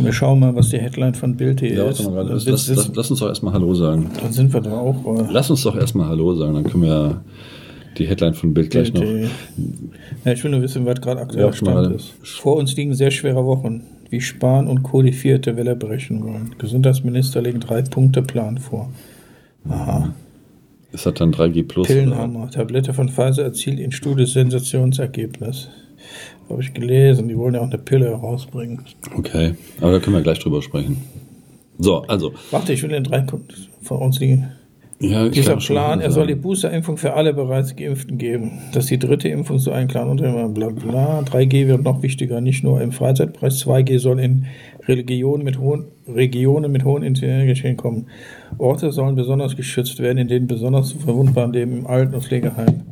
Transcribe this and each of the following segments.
Komm, wir schauen mal, was die Headline von Bild hier Ja, ist. Dann Lass, sitzt- lass, lass uns doch erstmal Hallo sagen. dann sind wir da auch. äh, Lass uns doch erstmal Hallo sagen, dann können wir die Headline von Bild gleich noch. Äh, Ja, ich will nur wissen, was gerade aktuell Ja, Stand ist. Vor uns liegen sehr schwere Wochen, wie Spahn und Co. die vierte Welle brechen wollen. Gesundheitsminister legen drei Punkte Plan vor. Aha. Ist das dann 3G Plus? Pillenhammer. Tablette von Pfizer erzielt in Studie Sensationsergebnis. Habe ich gelesen. Die wollen ja auch eine Pille herausbringen. Okay, aber da können wir gleich drüber sprechen. So, also. Warte, ich will den drei vor uns liegen. Ja, Dieser Plan, er soll die. Boosterimpfung für alle bereits Geimpften geben. Dass die dritte Impfung so einen klaren Unternehmen, bla bla. 3G wird noch wichtiger, nicht nur im Freizeitbereich. 2G soll in Religionen mit hohen, Regionen mit hohen Inzidenzen kommen. Orte sollen besonders geschützt werden, in denen besonders verwundbaren leben, im Alten- und Pflegeheim.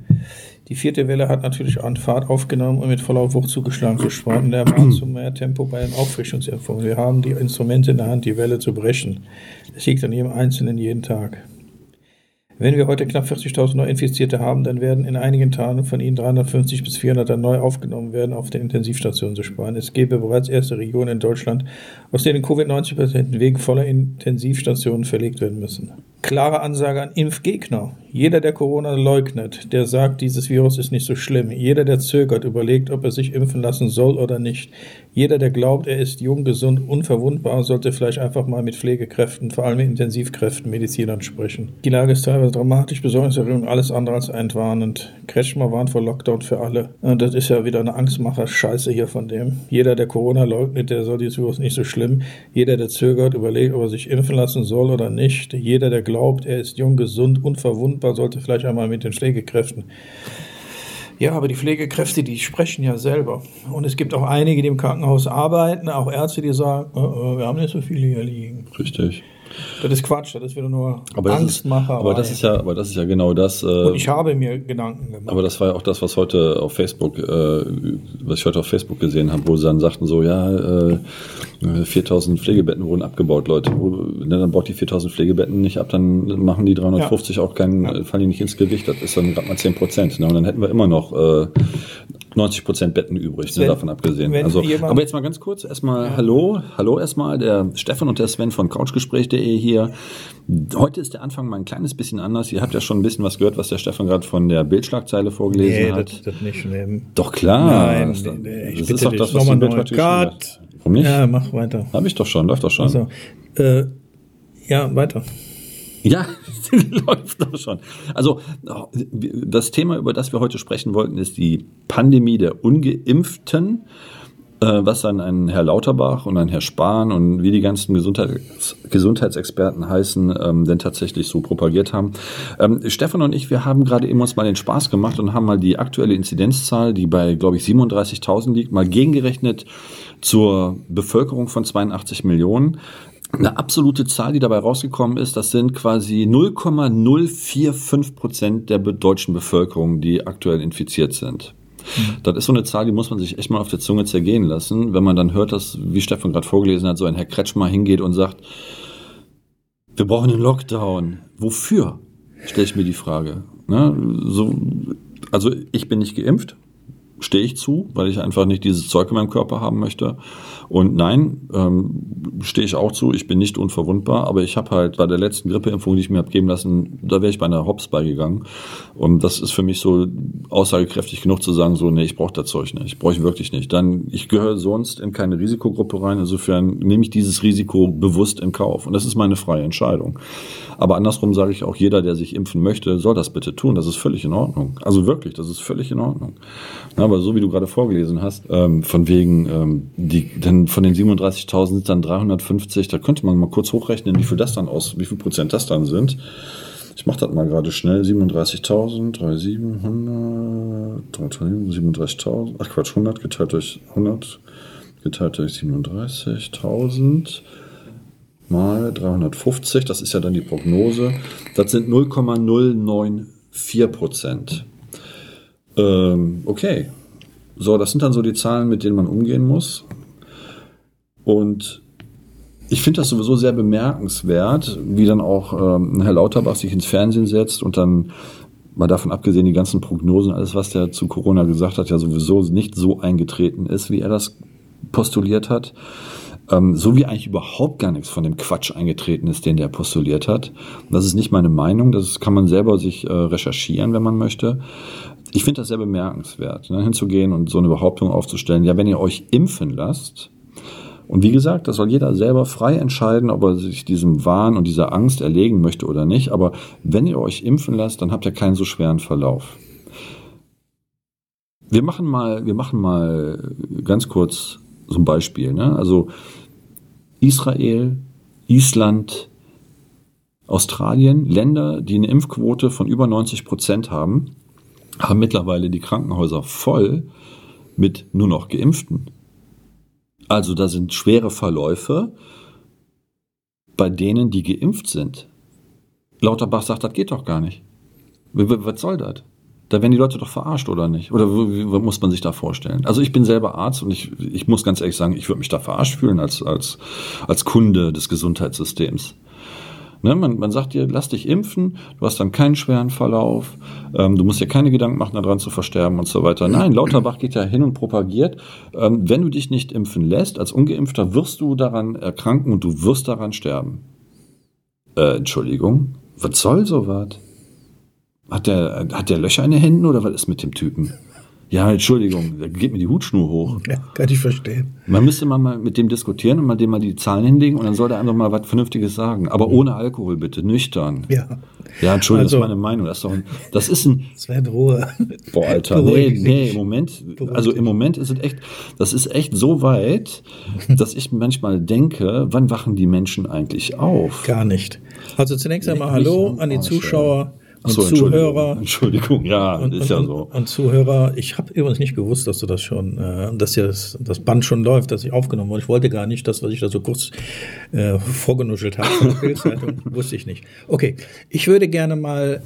Die vierte Welle hat natürlich an Fahrt aufgenommen und mit voller Wucht zugeschlagen. Wir sprachen der Bahn zu mehr Tempo bei den Auffrischungsimpfungen. Wir haben die Instrumente in der Hand, die Welle zu brechen. Es liegt an jedem Einzelnen jeden Tag. Wenn wir heute knapp 40.000 Neuinfizierte haben, dann werden in einigen Tagen von ihnen 350 bis 400 dann neu aufgenommen werden, auf den Intensivstationen zu sparen. Es gäbe bereits erste Regionen in Deutschland, aus denen Covid-19-Patienten wegen voller Intensivstationen verlegt werden müssen. Klare Ansage an Impfgegner. Jeder, der Corona leugnet, der sagt, dieses Virus ist nicht so schlimm. Jeder, der zögert, überlegt, ob er sich impfen lassen soll oder nicht. Jeder, der glaubt, er ist jung, gesund, unverwundbar, sollte vielleicht einfach mal mit Pflegekräften, vor allem mit Intensivkräften, Medizinern sprechen. Die Lage ist teilweise dramatisch, besorgniserregend, alles andere als entwarnend. Kretschmer warnt vor Lockdown für alle. Und das ist ja wieder eine Angstmacher-Scheiße hier von dem. Jeder, der Corona leugnet, der soll dieses Virus nicht so schlimm. Jeder, der zögert, überlegt, ob er sich impfen lassen soll oder nicht. Jeder, der glaubt, er ist jung, gesund, unverwundbar, sollte vielleicht einmal mit den Pflegekräften ja, aber die Pflegekräfte, die sprechen ja selber. Und es gibt auch einige, die im Krankenhaus arbeiten, auch Ärzte, die sagen, oh, oh, wir haben nicht so viele hier liegen. Richtig. Das ist Quatsch, das ist wieder nur Aber das, ist, Angstmacher. aber das ist ja, aber das ist ja genau das. Äh, Und ich habe mir Gedanken gemacht. aber das war ja auch das, was heute auf Facebook, äh, was ich heute auf Facebook gesehen habe, wo sie dann sagten so, ja, äh, 4000 Pflegebetten wurden abgebaut, Leute. Ne, dann baut die 4000 Pflegebetten nicht ab, dann machen die 350 auch keinen, fallen die nicht ins Gewicht. Das ist dann gerade mal 10 Prozent. Ne? Und dann hätten wir immer noch äh, 90 Prozent Betten übrig, ne, Wenn- davon abgesehen. Also, aber jetzt mal ganz kurz, erstmal Hallo, Hallo erstmal, der Stefan und der Sven von Couchgespräch.de hier. Heute ist der Anfang mal ein kleines bisschen anders. Ihr habt ja schon ein bisschen was gehört, was der Stefan gerade von der Bildschlagzeile vorgelesen nee, hat. das, das nicht nehmen. Doch klar. Nein, das, nee, das ist doch das, was die Bild heute. Cut. Warum nicht? Ja, mach weiter. Habe ich doch schon, läuft doch schon. Also, äh, ja, weiter. Ja, läuft doch schon. Also das Thema, über das wir heute sprechen wollten, ist die Pandemie der Ungeimpften, äh, was dann ein Herr Lauterbach und ein Herr Spahn und wie die ganzen Gesundheits Gesundheitsexperten heißen, ähm, denn tatsächlich so propagiert haben. Ähm, Stefan und ich, wir haben gerade eben uns mal den Spaß gemacht und haben mal die aktuelle Inzidenzzahl, die bei, glaube ich, 37.000 liegt, mal gegengerechnet zur Bevölkerung von 82 Millionen. Eine absolute Zahl, die dabei rausgekommen ist, das sind quasi 0,045 Prozent der deutschen Bevölkerung, die aktuell infiziert sind. Das ist so eine Zahl, die muss man sich echt mal auf der Zunge zergehen lassen, wenn man dann hört, dass, wie Stefan gerade vorgelesen hat, so ein Herr Kretschmer hingeht und sagt, wir brauchen einen Lockdown. Wofür? Stelle ich mir die Frage. Ne? So, also ich bin nicht geimpft, stehe ich zu, weil ich einfach nicht dieses Zeug in meinem Körper haben möchte. Und nein, ähm, stehe ich auch zu, ich bin nicht unverwundbar, aber ich habe halt bei der letzten Grippeimpfung, die ich mir habe geben lassen, da wäre ich bei einer Hops beigegangen. Und das ist für mich so aussagekräftig genug zu sagen, so, nee, ich brauche das Zeug nicht, ich brauche ich wirklich nicht. Dann, ich gehöre sonst in keine Risikogruppe rein, insofern nehme ich dieses Risiko bewusst in Kauf. Und das ist meine freie Entscheidung. Aber andersrum sage ich auch, jeder, der sich impfen möchte, soll das bitte tun. Das ist völlig in Ordnung. Also wirklich, das ist völlig in Ordnung. Aber so wie du gerade vorgelesen hast, ähm, von wegen, ähm, die, dann von den 37.000 sind dann 350, da könnte man mal kurz hochrechnen, wie viel das dann aus, wie viel Prozent das dann sind. Ich mache das mal gerade schnell. 37.000, 3700, 37.000, ach Quatsch, 100 geteilt durch 100, geteilt durch 37.000 mal 350, das ist ja dann die Prognose. Das sind 0,094 Prozent. Ähm, okay. So, das sind dann so die Zahlen, mit denen man umgehen muss. Und ich finde das sowieso sehr bemerkenswert, wie dann auch ähm, Herr Lauterbach sich ins Fernsehen setzt und dann mal davon abgesehen, die ganzen Prognosen, alles, was der zu Corona gesagt hat, ja sowieso nicht so eingetreten ist, wie er das postuliert hat. ähm, so wie eigentlich überhaupt gar nichts von dem Quatsch eingetreten ist, den der postuliert hat. Das ist nicht meine Meinung, das kann man selber sich äh, recherchieren, wenn man möchte. Ich finde das sehr bemerkenswert, ne, hinzugehen und so eine Behauptung aufzustellen, ja, wenn ihr euch impfen lasst, und wie gesagt, das soll jeder selber frei entscheiden, ob er sich diesem Wahn und dieser Angst erlegen möchte oder nicht. Aber wenn ihr euch impfen lasst, dann habt ihr keinen so schweren Verlauf. Wir machen mal, wir machen mal ganz kurz so ein Beispiel. Ne? Also Israel, Island, Australien, Länder, die eine Impfquote von über 90 Prozent haben, haben mittlerweile die Krankenhäuser voll mit nur noch Geimpften. Also da sind schwere Verläufe bei denen, die geimpft sind. Lauterbach sagt, das geht doch gar nicht. Was soll das? Da werden die Leute doch verarscht, oder nicht? Oder wie, muss man sich da vorstellen? Also ich bin selber Arzt und ich, ich muss ganz ehrlich sagen, ich würde mich da verarscht fühlen als, als, als Kunde des Gesundheitssystems. Ne, man, man sagt dir, lass dich impfen, du hast dann keinen schweren Verlauf, ähm, du musst dir keine Gedanken machen, daran zu versterben und so weiter. Nein, Lauterbach geht ja hin und propagiert, ähm, wenn du dich nicht impfen lässt, als Ungeimpfter wirst du daran erkranken und du wirst daran sterben. Äh, Entschuldigung, was soll sowas? Hat der, hat der Löcher in den Händen oder was ist mit dem Typen? Ja, Entschuldigung, da geht mir die Hutschnur hoch. Ja, kann ich verstehen. Man müsste mal mit dem diskutieren und mal dem mal die Zahlen hinlegen und dann soll der einfach mal was Vernünftiges sagen. Aber ohne Alkohol bitte, nüchtern. Ja. Ja, Entschuldigung, Also- das ist meine Meinung. Das ist doch ein, das ist ein, Sven, Ruhe. boah, Alter, nee, Beruhig nee, im Moment, also im Moment ist es echt, das ist echt so weit, dass ich manchmal denke, wann wachen die Menschen eigentlich auf? Gar nicht. Also zunächst einmal Hallo an die Zuschauer Ach und so, Entschuldigung. Zuhörer. Entschuldigung, ja, Und, ist und, ja so. und Zuhörer, ich habe übrigens nicht gewusst, dass du das schon, äh, dass ja das, das Band schon läuft, dass ich aufgenommen wurde. Ich wollte gar nicht, das, was ich da so kurz äh, vorgenuschelt habe von der Bildzeitung, wusste ich nicht. Okay, ich würde gerne mal,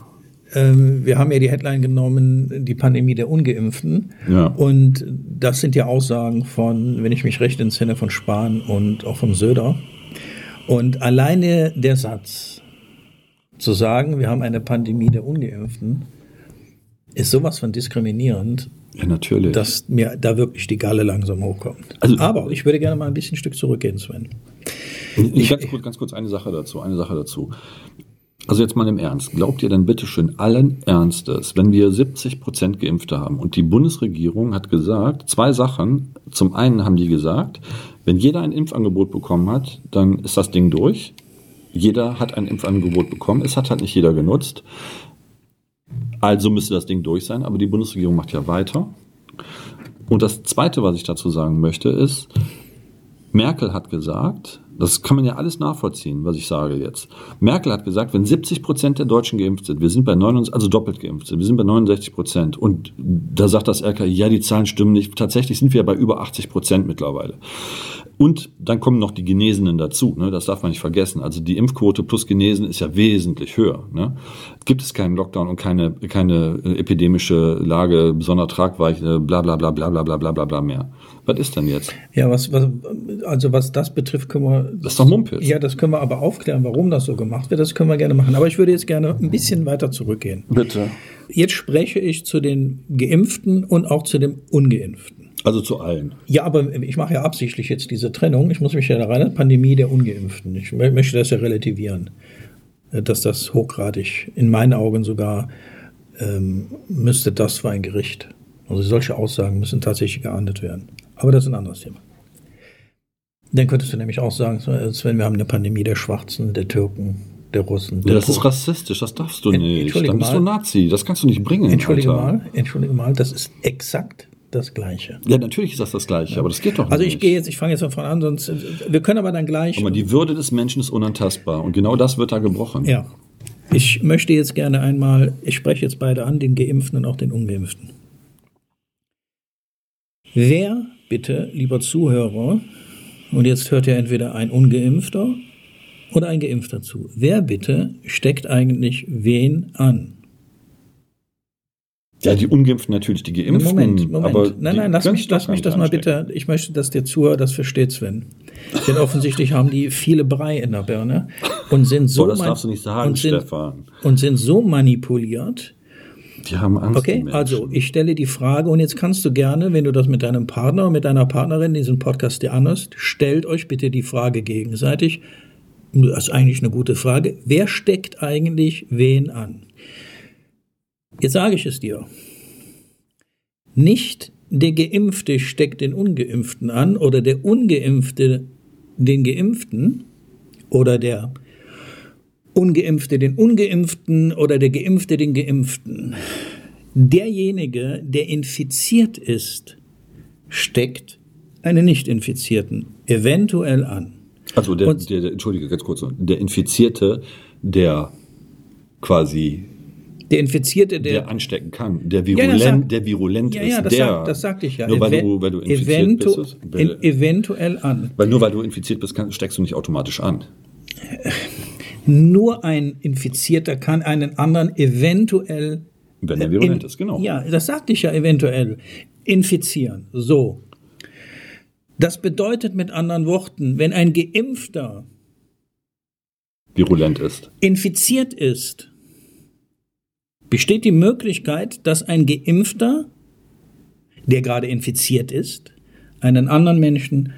ähm, wir haben ja die Headline genommen, die Pandemie der Ungeimpften. Ja. Und das sind ja Aussagen von, wenn ich mich recht entsinne, von Spahn und auch vom Söder. Und alleine der Satz, zu sagen, wir haben eine Pandemie der Ungeimpften, ist sowas von diskriminierend, Ja, natürlich. dass mir da wirklich die Galle langsam hochkommt. Also- Aber ich würde gerne mal ein bisschen Stück zurückgehen, Sven. Ich, ganz, kurz, ganz kurz eine Sache dazu, eine Sache dazu. Also jetzt mal im Ernst. Glaubt ihr denn bitte schön allen Ernstes, wenn wir 70 Prozent Geimpfte haben und die Bundesregierung hat gesagt, zwei Sachen. Zum einen haben die gesagt, wenn jeder ein Impfangebot bekommen hat, dann ist das Ding durch. Jeder hat ein Impfangebot bekommen. Es hat halt nicht jeder genutzt. Also müsste das Ding durch sein, aber die Bundesregierung macht ja weiter. Und das Zweite, was ich dazu sagen möchte, ist, Merkel hat gesagt, das kann man ja alles nachvollziehen, was ich sage jetzt. Merkel hat gesagt, wenn 70 Prozent der Deutschen geimpft sind, wir sind bei 69%, also doppelt geimpft sind, wir sind bei 69 Prozent. Und da sagt das RKI, ja, die Zahlen stimmen nicht. Tatsächlich sind wir bei über 80 Prozent mittlerweile. Und dann kommen noch die Genesenen dazu, ne? das darf man nicht vergessen. Also die Impfquote plus Genesen ist ja wesentlich höher. Ne? Gibt es keinen Lockdown und keine, keine äh, epidemische Lage, besonder Tragweite, bla bla bla bla bla bla bla bla mehr. Was ist denn jetzt? Ja, was, was, also was das betrifft, können wir. Das ist doch Mumpitz. Ja, das können wir aber aufklären, warum das so gemacht wird. Das können wir gerne machen. Aber ich würde jetzt gerne ein bisschen weiter zurückgehen. Bitte. Jetzt spreche ich zu den Geimpften und auch zu den Ungeimpften. Also zu allen. Ja, aber ich mache ja absichtlich jetzt diese Trennung. Ich muss mich ja da rein, Pandemie der Ungeimpften. Ich mö- möchte das ja relativieren, dass das hochgradig, in meinen Augen sogar, ähm, müsste das für ein Gericht. Also solche Aussagen müssen tatsächlich geahndet werden. Aber das ist ein anderes Thema. Dann könntest du nämlich auch sagen, Sven, wir haben eine Pandemie der Schwarzen, der Türken, der Russen. Ja, der das ist Polen. rassistisch, das darfst du nicht. Dann bist mal. du Nazi, das kannst du nicht bringen. Entschuldige Alter. mal, entschuldige mal, das ist exakt das Gleiche. Ja, natürlich ist das das Gleiche, aber das geht doch Also nicht. ich gehe jetzt, ich fange jetzt von vorne an, sonst wir können aber dann gleich. Aber die Würde des Menschen ist unantastbar und genau das wird da gebrochen. Ja. Ich möchte jetzt gerne einmal, ich spreche jetzt beide an, den Geimpften und auch den Ungeimpften. Wer bitte, lieber Zuhörer, und jetzt hört ja entweder ein Ungeimpfter oder ein Geimpfter zu, wer bitte steckt eigentlich wen an? Ja, die Ungeimpften natürlich, die Geimpften. Moment, Moment. Aber nein, nein, lass mich, lass mich das mal bitte. Ich möchte, dass der Zuhörer das versteht, Sven. Denn offensichtlich haben die viele Brei in der Birne und sind so Boah, das darfst du nicht sagen, und sind, Stefan. und sind so manipuliert, Die haben Angst. Okay, also ich stelle die Frage und jetzt kannst du gerne, wenn du das mit deinem Partner, mit deiner Partnerin diesen Podcast dir anhörst, stellt euch bitte die Frage gegenseitig. Das ist eigentlich eine gute Frage. Wer steckt eigentlich wen an? Jetzt sage ich es dir. Nicht der Geimpfte steckt den Ungeimpften an oder der Ungeimpfte den Geimpften oder der Ungeimpfte den Ungeimpften oder der Geimpfte den Geimpften. Derjenige, der infiziert ist, steckt einen Nicht-Infizierten eventuell an. Also der, der, der, entschuldige ganz kurz, der Infizierte, der quasi der Infizierte, der, der anstecken kann, der virulent, ja, sag, der virulent ja, ja, ist, das der. Sag, das sagte ich ja. Nur weil du, weil du infiziert eventu bist. in, eventuell an. Weil nur weil du infiziert bist, kann, steckst du nicht automatisch an. Nur ein Infizierter kann einen anderen eventuell. Wenn er virulent in, ist, genau. Ja, das sagte ich ja eventuell. Infizieren. So. Das bedeutet mit anderen Worten, wenn ein Geimpfter virulent ist, infiziert ist, besteht die Möglichkeit, dass ein Geimpfter, der gerade infiziert ist, einen anderen Menschen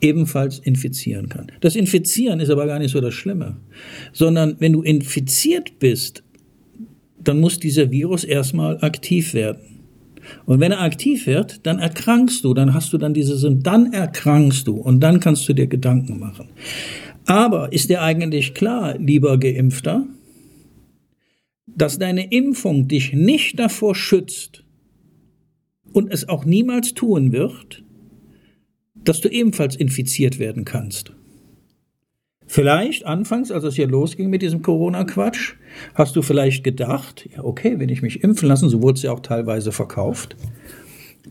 ebenfalls infizieren kann. Das Infizieren ist aber gar nicht so das Schlimme, sondern wenn du infiziert bist, dann muss dieser Virus erstmal aktiv werden. Und wenn er aktiv wird, dann erkrankst du, dann hast du dann diese dann erkrankst du und dann kannst du dir Gedanken machen. Aber ist dir eigentlich klar, lieber Geimpfter, dass deine Impfung dich nicht davor schützt und es auch niemals tun wird, dass du ebenfalls infiziert werden kannst. Vielleicht anfangs, als es hier losging mit diesem Corona-Quatsch, hast du vielleicht gedacht, ja okay, wenn ich mich impfen lasse, so wurde es ja auch teilweise verkauft,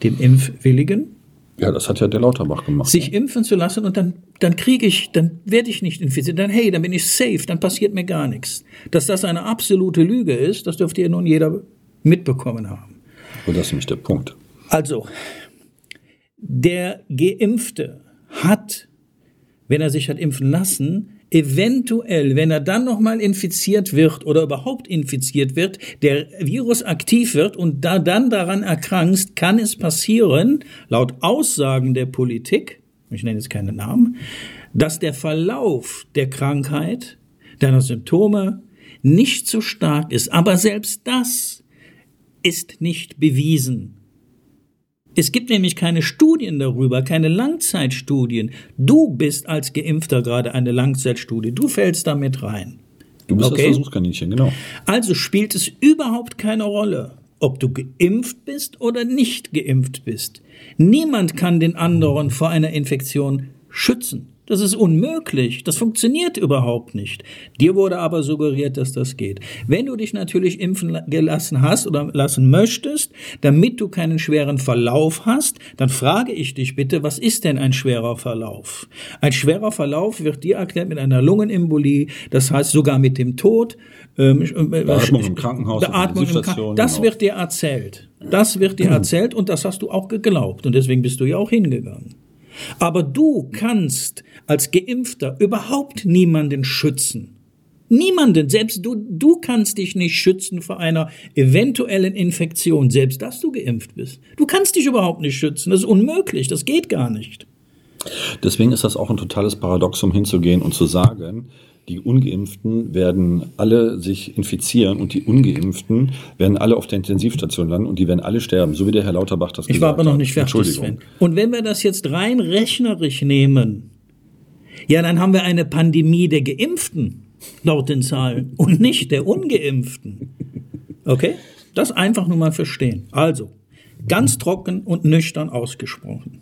den Impfwilligen, ja, das hat ja der Lauterbach gemacht. Sich impfen zu lassen und dann, dann kriege ich, dann werde ich nicht infiziert. Dann, hey, dann bin ich safe, dann passiert mir gar nichts. Dass das eine absolute Lüge ist, das dürfte ja nun jeder mitbekommen haben. Und das ist nämlich der Punkt. Also, der Geimpfte hat, wenn er sich hat impfen lassen, eventuell, wenn er dann nochmal infiziert wird oder überhaupt infiziert wird, der Virus aktiv wird und da dann daran erkrankst, kann es passieren, laut Aussagen der Politik, ich nenne jetzt keine Namen, dass der Verlauf der Krankheit, deiner Symptome nicht so stark ist. Aber selbst das ist nicht bewiesen. Es gibt nämlich keine Studien darüber, keine Langzeitstudien. Du bist als Geimpfter gerade eine Langzeitstudie. Du fällst damit rein. Du bist okay? das Versuchskaninchen, genau. Also spielt es überhaupt keine Rolle, ob du geimpft bist oder nicht geimpft bist. Niemand kann den anderen vor einer Infektion schützen. Das ist unmöglich. Das funktioniert überhaupt nicht. Dir wurde aber suggeriert, dass das geht. Wenn du dich natürlich impfen gelassen hast oder lassen möchtest, damit du keinen schweren Verlauf hast, dann frage ich dich bitte, was ist denn ein schwerer Verlauf? Ein schwerer Verlauf wird dir erklärt mit einer Lungenembolie, das heißt sogar mit dem Tod. Ähm, äh, Beatmung im Krankenhaus. Beatmung im Krankenhaus. Das genau. wird dir erzählt. Das wird dir erzählt und das hast du auch geglaubt und deswegen bist du ja auch hingegangen. Aber du kannst als Geimpfter überhaupt niemanden schützen. Niemanden, selbst du, du kannst dich nicht schützen vor einer eventuellen Infektion, selbst dass du geimpft bist. Du kannst dich überhaupt nicht schützen, das ist unmöglich, das geht gar nicht. Deswegen ist das auch ein totales Paradoxum hinzugehen und zu sagen, die Ungeimpften werden alle sich infizieren und die Ungeimpften werden alle auf der Intensivstation landen und die werden alle sterben, so wie der Herr Lauterbach das ich gesagt hat. Ich war aber noch nicht fertig, Sven. Und wenn wir das jetzt rein rechnerisch nehmen, ja, dann haben wir eine Pandemie der Geimpften, laut den Zahlen, und nicht der Ungeimpften. Okay? Das einfach nur mal verstehen. Also, ganz trocken und nüchtern ausgesprochen.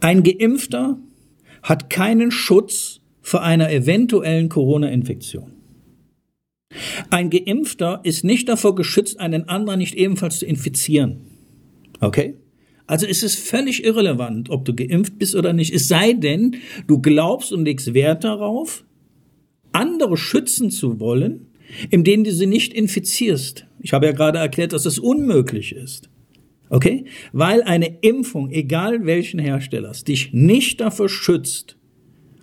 Ein Geimpfter hat keinen Schutz vor einer eventuellen Corona-Infektion. Ein Geimpfter ist nicht davor geschützt, einen anderen nicht ebenfalls zu infizieren. Okay? Also ist es völlig irrelevant, ob du geimpft bist oder nicht. Es sei denn, du glaubst und legst Wert darauf, andere schützen zu wollen, indem du sie nicht infizierst. Ich habe ja gerade erklärt, dass das unmöglich ist. Okay? Weil eine Impfung, egal welchen Herstellers, dich nicht dafür schützt,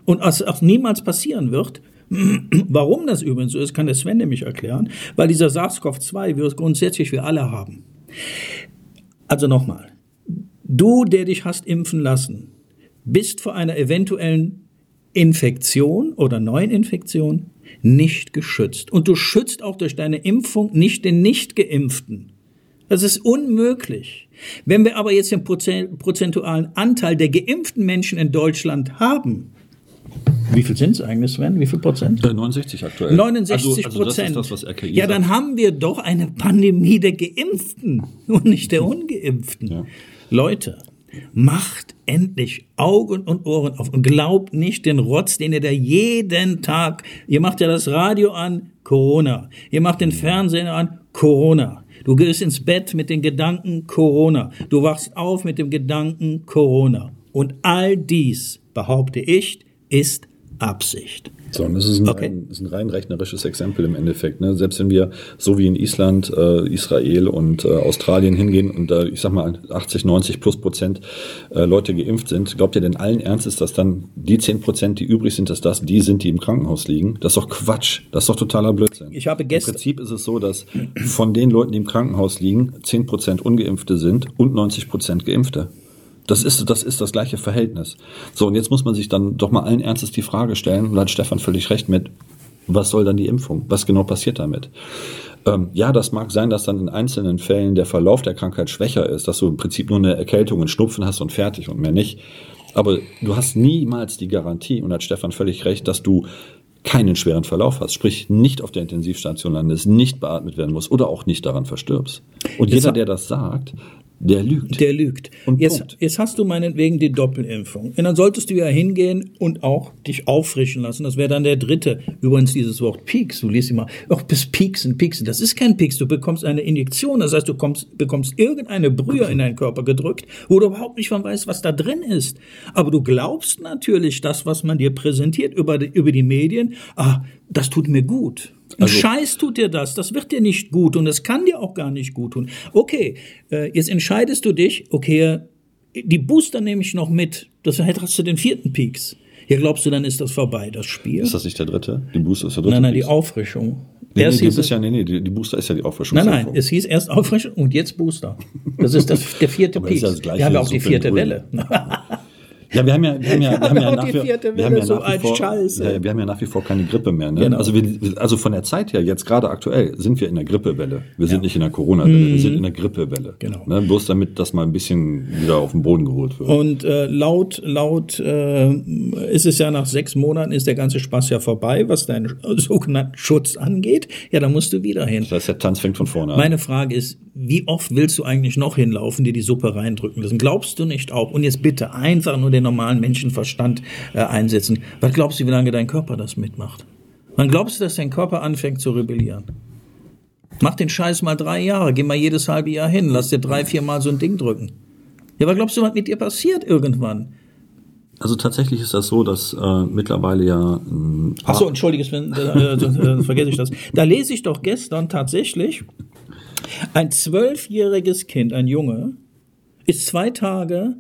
und was auch niemals passieren wird, Warum das übrigens so ist, kann der Sven nämlich erklären, weil dieser SARS-CoV-2-Virus grundsätzlich wir alle haben. Also nochmal, du, der dich hast impfen lassen, bist vor einer eventuellen Infektion oder neuen Infektion nicht geschützt. Und du schützt auch durch deine Impfung nicht den Nicht-Geimpften. Das ist unmöglich. Wenn wir aber jetzt den prozentualen Anteil der geimpften Menschen in Deutschland haben, wie viel sind es eigentlich, Sven? Wie viel Prozent? 69 aktuell. 69 also, Prozent. Also das das, ja, dann haben wir doch eine Pandemie der Geimpften und nicht der Ungeimpften. Ja. Leute, macht endlich Augen und Ohren auf und glaubt nicht den Rotz, den ihr da jeden Tag, ihr macht ja das Radio an, Corona. Ihr macht den Fernseher an, Corona. Du gehst ins Bett mit den Gedanken Corona. Du wachst auf mit dem Gedanken Corona. Und all dies, behaupte ich, ist Absicht. So, und das ist ein, okay. rein, ist ein rein rechnerisches Exempel im Endeffekt. Ne? Selbst wenn wir so wie in Island, äh, Israel und äh, Australien hingehen und da, äh, ich sag mal, 80, 90 plus Prozent äh, Leute geimpft sind, glaubt ihr denn allen Ernstes, dass dann die 10 Prozent, die übrig sind, dass das die sind, die im Krankenhaus liegen? Das ist doch Quatsch. Das ist doch totaler Blödsinn. Ich habe gestern. Im Prinzip ist es so, dass von den Leuten, die im Krankenhaus liegen, 10 Prozent Ungeimpfte sind und 90 Prozent Geimpfte. Das ist, das ist das gleiche Verhältnis. So, und jetzt muss man sich dann doch mal allen Ernstes die Frage stellen, und da hat Stefan völlig recht mit, was soll dann die Impfung? Was genau passiert damit? Ähm, ja, das mag sein, dass dann in einzelnen Fällen der Verlauf der Krankheit schwächer ist, dass du im Prinzip nur eine Erkältung und Schnupfen hast und fertig und mehr nicht. Aber du hast niemals die Garantie, und hat Stefan völlig recht, dass du keinen schweren Verlauf hast, sprich nicht auf der Intensivstation landest, nicht beatmet werden musst oder auch nicht daran verstirbst. Und jeder, der das sagt, der lügt. Der lügt. Und jetzt, jetzt hast du meinetwegen die Doppelimpfung. Und dann solltest du ja hingehen und auch dich auffrischen lassen. Das wäre dann der dritte. Übrigens dieses Wort Peaks. Du liest immer, ach, bis Pieksen, Pieksen. Das ist kein Peaks. Du bekommst eine Injektion. Das heißt, du kommst, bekommst irgendeine Brühe in deinen Körper gedrückt, wo du überhaupt nicht von weißt, was da drin ist. Aber du glaubst natürlich das, was man dir präsentiert über die, über die Medien. Ah, das tut mir gut. Also, Scheiß tut dir das, das wird dir nicht gut und es kann dir auch gar nicht gut tun. Okay, äh, jetzt entscheidest du dich, okay, die Booster nehme ich noch mit, das hast du den vierten Peaks. Ja, glaubst du, dann ist das vorbei, das Spiel? Ist das nicht der dritte? Die Booster ist der dritte? Nein, nein, Peaks? die Auffrischung. Nee, nee, das ist ja, nee, nee, die, Booster ist ja die Auffrischung. Nein, nein, es hieß erst Auffrischung und jetzt Booster. Das ist das, der vierte Peaks. Ja Wir haben ja auch die vierte Welle. Ja, wir haben ja, wir haben ja, wir haben ja nach wie, wir haben ja so nach wie vor, ja, wir haben ja nach wie vor keine Grippe mehr. Ne? Genau. Also, wir, also von der Zeit her, jetzt gerade aktuell, sind wir in der Grippewelle. Wir sind ja. nicht in der Corona-Welle, mhm. wir sind in der Grippewelle. Genau. Ne? Bloß damit das mal ein bisschen wieder auf den Boden geholt wird. Und äh, laut, laut äh, ist es ja nach sechs Monaten ist der ganze Spaß ja vorbei, was deinen sogenannten Schutz angeht. Ja, da musst du wieder hin. Das heißt, der Tanz fängt von vorne an. Meine Frage ist, wie oft willst du eigentlich noch hinlaufen, dir die Suppe reindrücken lassen? Glaubst du nicht auch? Und jetzt bitte einfach nur den normalen Menschenverstand äh, einsetzen. Was glaubst du, wie lange dein Körper das mitmacht? Wann glaubst du, dass dein Körper anfängt zu rebellieren? Mach den Scheiß mal drei Jahre, geh mal jedes halbe Jahr hin, lass dir drei, vier Mal so ein Ding drücken. Ja, was glaubst du, was mit dir passiert irgendwann? Also tatsächlich ist das so, dass äh, mittlerweile ja. Äh, Ach so, entschuldige, Sven, äh, äh, vergesse ich das. Da lese ich doch gestern tatsächlich, ein zwölfjähriges Kind, ein Junge, ist zwei Tage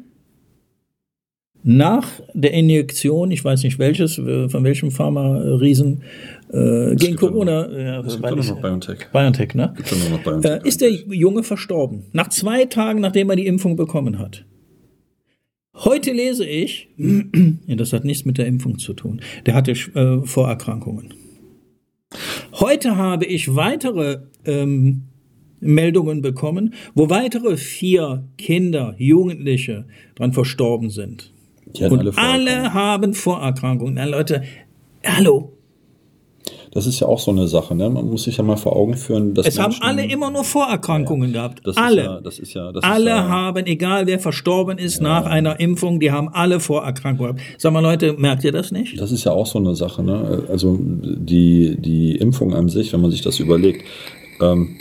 nach der Injektion, ich weiß nicht welches, äh, von welchem Pharma-Riesen, äh, gegen Corona, ja, noch BioNTech. BioNTech, ne? Noch BioNTech äh, ist der Junge verstorben. Nach zwei Tagen, nachdem er die Impfung bekommen hat. Heute lese ich, das hat nichts mit der Impfung zu tun, der hatte äh, Vorerkrankungen. Heute habe ich weitere ähm, Meldungen bekommen, wo weitere vier Kinder, Jugendliche dran verstorben sind. Und alle, alle, haben Vorerkrankungen. Na Leute, hallo. Das ist ja auch so eine Sache, ne? Man muss sich ja mal vor Augen führen, dass es Menschen, haben alle immer nur Vorerkrankungen ja, gehabt. alle. Ja, das ist ja, das alle ist ja, haben, egal wer verstorben ist nach einer Impfung, die haben alle Vorerkrankungen gehabt. Sag mal Leute, merkt ihr das nicht? Das ist ja auch so eine Sache, ne? Also die die Impfung an sich, wenn man sich das überlegt. Ähm,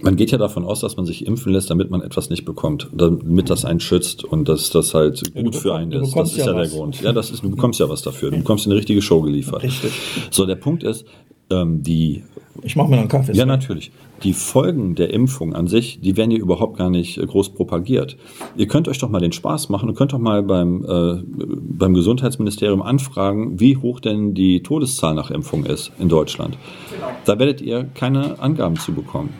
man geht ja davon aus, dass man sich impfen lässt, damit man etwas nicht bekommt, damit das einen schützt und dass das halt gut für einen ist. Das ist ja, ja der Grund. Ja, das ist, du bekommst ja was dafür. Du bekommst eine richtige Show geliefert. Richtig. So, der Punkt ist, ähm, die Ich mache mir noch einen Kaffee. ja, natürlich. Die Folgen der Impfung an sich, die werden hier überhaupt gar nicht äh, groß propagiert. Ihr könnt euch doch mal den Spaß machen und könnt doch mal beim, äh, beim Gesundheitsministerium anfragen, wie hoch denn die Todeszahl nach Impfung ist in Deutschland. Da werdet ihr keine Angaben zu bekommen.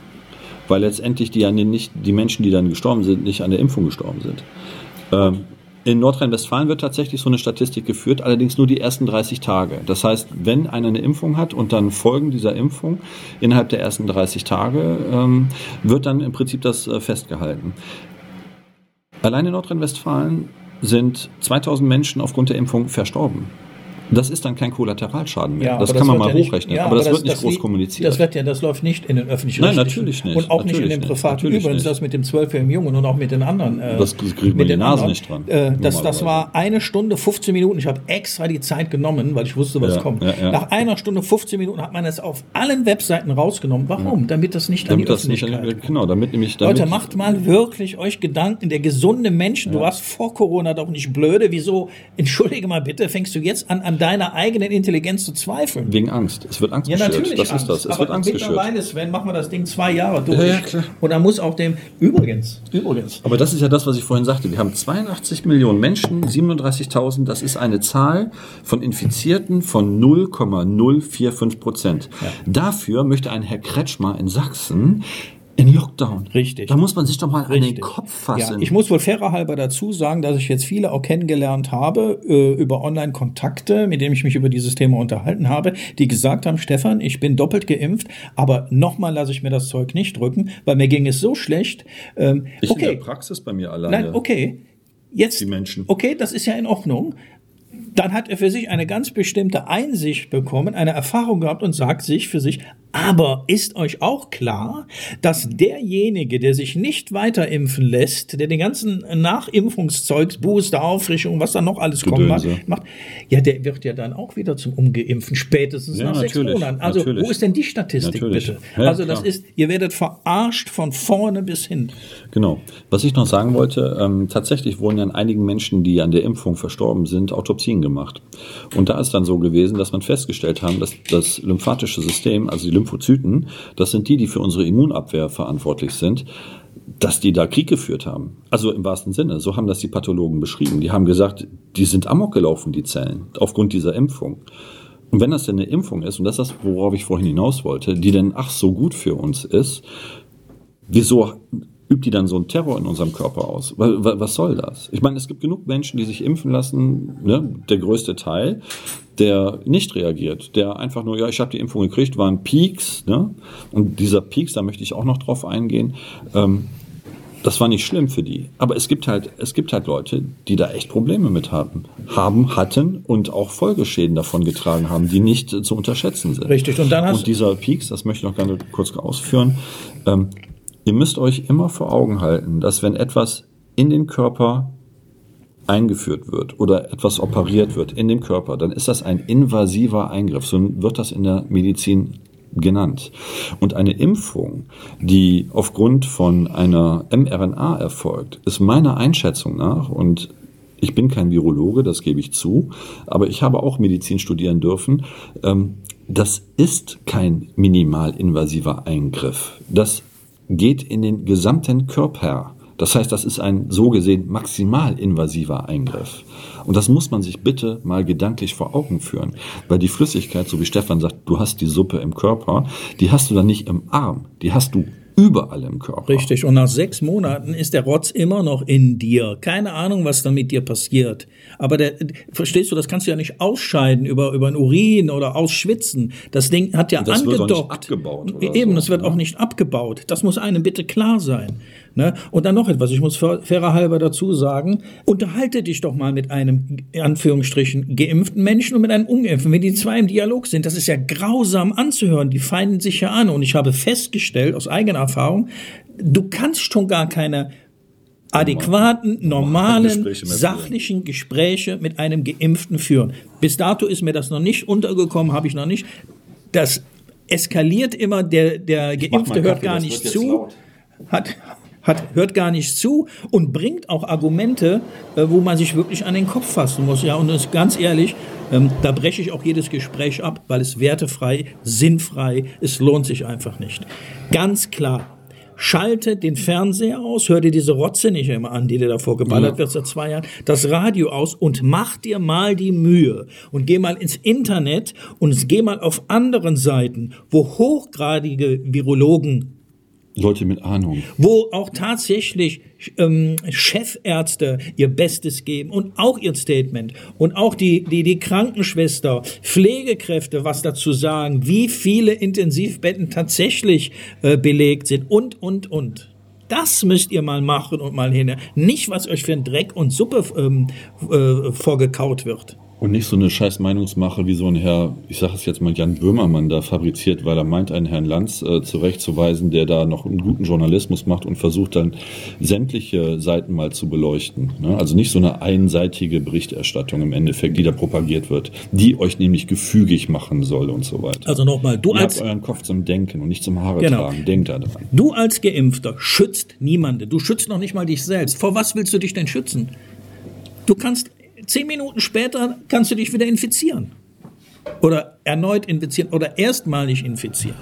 Weil letztendlich die, ja nicht, die Menschen, die dann gestorben sind, nicht an der Impfung gestorben sind. Ähm, in Nordrhein-Westfalen wird tatsächlich so eine Statistik geführt, allerdings nur die ersten 30 Tage. Das heißt, wenn einer eine Impfung hat und dann Folgen dieser Impfung innerhalb der ersten 30 Tage, ähm, wird dann im Prinzip das äh, festgehalten. Allein in Nordrhein-Westfalen sind 2000 Menschen aufgrund der Impfung verstorben. Das ist dann kein Kollateralschaden mehr. Ja, das kann man mal ja nicht- hochrechnen. ja, aber das, wird nicht das groß li- kommuniziert. Das wird ja, das läuft nicht in den öffentlichen Nein, natürlich nicht. Und auch nicht in Natürlich den nicht. privaten. Natürlich Übrigens, nicht. das mit dem zwölfjährigen Jungen und auch mit den anderen. Äh, Das kriegt man die Nase anderen, nicht dran, Äh, das, das war eine Stunde 15 Minuten. Ich habe extra die Zeit genommen, weil ich wusste, was kommt. Nach einer Stunde 15 Minuten hat man es auf allen Webseiten rausgenommen. Warum? Damit das nicht damit an das die nicht, Öffentlichkeit genau, damit nämlich, damit, Leute, macht mal wirklich euch Gedanken. Der gesunde Mensch, du warst vor Corona doch nicht blöde. Wieso, entschuldige mal bitte, fängst du jetzt an, an deiner eigenen Intelligenz zu zweifeln? wegen Angst. Es wird Angst Ja, geschürt. natürlich. Das Angst. ist das. Es Aber wird Angst geschürt. mittlerweile, Sven, machen wir das Ding zwei Jahre durch. Ja, ja, klar. Und dann muss auch dem, übrigens, übrigens, Aber das ist ja das, was ich vorhin sagte. Wir haben 82 Millionen Menschen, 37.000. Das ist eine Zahl von Infizierten von 0,045 Prozent. Dafür möchte ein Herr Kretschmer in Sachsen in Lockdown. Richtig. Da muss man sich doch mal an den Richtig. Kopf Ja, fassen. ich muss wohl fairer halber dazu sagen, dass ich jetzt viele auch kennengelernt habe äh, über Online-Kontakte, mit denen ich mich über dieses Thema unterhalten habe, die gesagt haben, Stefan, ich bin doppelt geimpft, aber nochmal lasse ich mir das Zeug nicht drücken, weil mir ging es so schlecht. Ähm, ich in okay, der Praxis bei mir alleine. nein, okay. Jetzt, Die Menschen. okay, das ist ja in Ordnung. Dann hat er für sich eine ganz bestimmte Einsicht bekommen, eine Erfahrung gehabt und sagt sich für sich, aber ist euch auch klar, dass derjenige, der sich nicht weiter impfen lässt, der den ganzen Nachimpfungszeugs, Booster, Auffrischung, was da noch alles Gedönse. macht, ja, der wird ja dann auch wieder zum Ungeimpften, spätestens Ja, nach sechs Monaten. Also, natürlich. wo ist denn die Statistik Natürlich. bitte? Ja, also, das klar. ist, ihr werdet verarscht von vorne bis hin. Genau. Was ich noch sagen wollte, ähm, tatsächlich wurden an einigen Menschen, die an der Impfung verstorben sind, Autopsien gemacht. Und da ist dann so gewesen, dass man festgestellt haben, dass das lymphatische System, also die Lymphozyten, das sind die, die für unsere Immunabwehr verantwortlich sind, dass die da Krieg geführt haben. Also im wahrsten Sinne, so haben das die Pathologen beschrieben. Die haben gesagt, die sind amok gelaufen, die Zellen, aufgrund dieser Impfung. Und wenn das denn eine Impfung ist, und das ist das, worauf ich vorhin hinaus wollte, die denn ach so gut für uns ist, wieso übt die dann so einen Terror in unserem Körper aus? Wa- wa- Was soll das? Ich meine, es gibt genug Menschen, die sich impfen lassen, ne? der größte Teil, der nicht reagiert, der einfach nur, ja, ich habe die Impfung gekriegt, waren Peaks, ne? und dieser Peaks, da möchte ich auch noch drauf eingehen, ähm, das war nicht schlimm für die. Aber es gibt halt, es gibt halt Leute, die da echt Probleme mit haben, haben, hatten und auch Folgeschäden davon getragen haben, die nicht äh, zu unterschätzen sind. Richtig. Und dann hast- und dieser Peaks, das möchte ich noch gerne kurz ausführen. Ähm, ihr müsst euch immer vor Augen halten, dass wenn etwas in den Körper eingeführt wird oder etwas operiert wird in dem Körper, dann ist das ein invasiver Eingriff. So wird das in der Medizin genannt. Und eine Impfung, die aufgrund von einer mRNA erfolgt, ist meiner Einschätzung nach, und ich bin kein Virologe, das gebe ich zu, aber ich habe auch Medizin studieren dürfen, ähm, das ist kein minimalinvasiver Eingriff. Das geht in den gesamten Körper. Das heißt, das ist ein so gesehen maximalinvasiver Eingriff. Und das muss man sich bitte mal gedanklich vor Augen führen. Weil die Flüssigkeit, so wie Stefan sagt, du hast die Suppe im Körper, die hast du dann nicht im Arm, die hast du überall im Körper. Richtig. Und nach sechs Monaten ist der Rotz immer noch in dir. Keine Ahnung, was dann mit dir passiert. Aber der, verstehst du, das kannst du ja nicht ausscheiden über, über ein Urin oder ausschwitzen. Das Ding hat ja Das wird auch angedockt. nicht abgebaut Eben, so, das wird ne? auch nicht abgebaut. Das muss einem bitte klar sein. Ne? Und dann noch etwas, ich muss fair- fairer halber dazu sagen, unterhalte dich doch mal mit einem, in Anführungsstrichen, geimpften Menschen und mit einem ungeimpften. Wenn die zwei im Dialog sind, das ist ja grausam anzuhören. Die feinden sich ja an. Und ich habe festgestellt, aus eigener Erfahrung, du kannst schon gar keine adäquaten, normalen, Gespräche sachlichen Gespräche mit einem Geimpften führen. Bis dato ist mir das noch nicht untergekommen, habe ich noch nicht. Das eskaliert immer, der, der Geimpfte hört Kaffee, gar nicht zu, laut. hat, hat, hört gar nicht zu und bringt auch Argumente, äh, wo man sich wirklich an den Kopf fassen muss. Ja, und das ist ganz ehrlich, Ähm, da breche ich auch jedes Gespräch ab, weil es wertefrei, sinnfrei, es lohnt sich einfach nicht. Ganz klar. Schalte den Fernseher aus, hör dir diese Rotze nicht immer an, die dir davor geballert ja. wird seit zwei Jahren, das Radio aus und mach dir mal die Mühe und geh mal ins Internet und geh mal auf anderen Seiten, wo hochgradige Virologen Leute mit Ahnung. Wo auch tatsächlich ähm, Chefärzte ihr Bestes geben und auch ihr Statement und auch die, die, die Krankenschwester, Pflegekräfte was dazu sagen, wie viele Intensivbetten tatsächlich äh, belegt sind und, und, und. Das müsst ihr mal machen und mal hin. Nicht, was euch für ein Dreck und Suppe ähm, äh, vorgekaut wird. Und nicht so eine scheiß Meinungsmache wie so ein Herr, ich sage es jetzt mal, Jan Böhmermann da fabriziert, weil er meint, einen Herrn Lanz äh, zurechtzuweisen, der da noch einen guten Journalismus macht und versucht dann sämtliche Seiten mal zu beleuchten. Ne? Also nicht so eine einseitige Berichterstattung im Endeffekt, die da propagiert wird, die euch nämlich gefügig machen soll und so weiter. Also nochmal, du Ihr als... habt euren Kopf zum Denken und nicht zum Haare genau. tragen. Denkt da dran. Du als Geimpfter schützt niemanden. Du schützt noch nicht mal dich selbst. Vor was willst du dich denn schützen? Du kannst Zehn Minuten später kannst du dich wieder infizieren. Oder erneut infizieren oder erstmalig infizieren.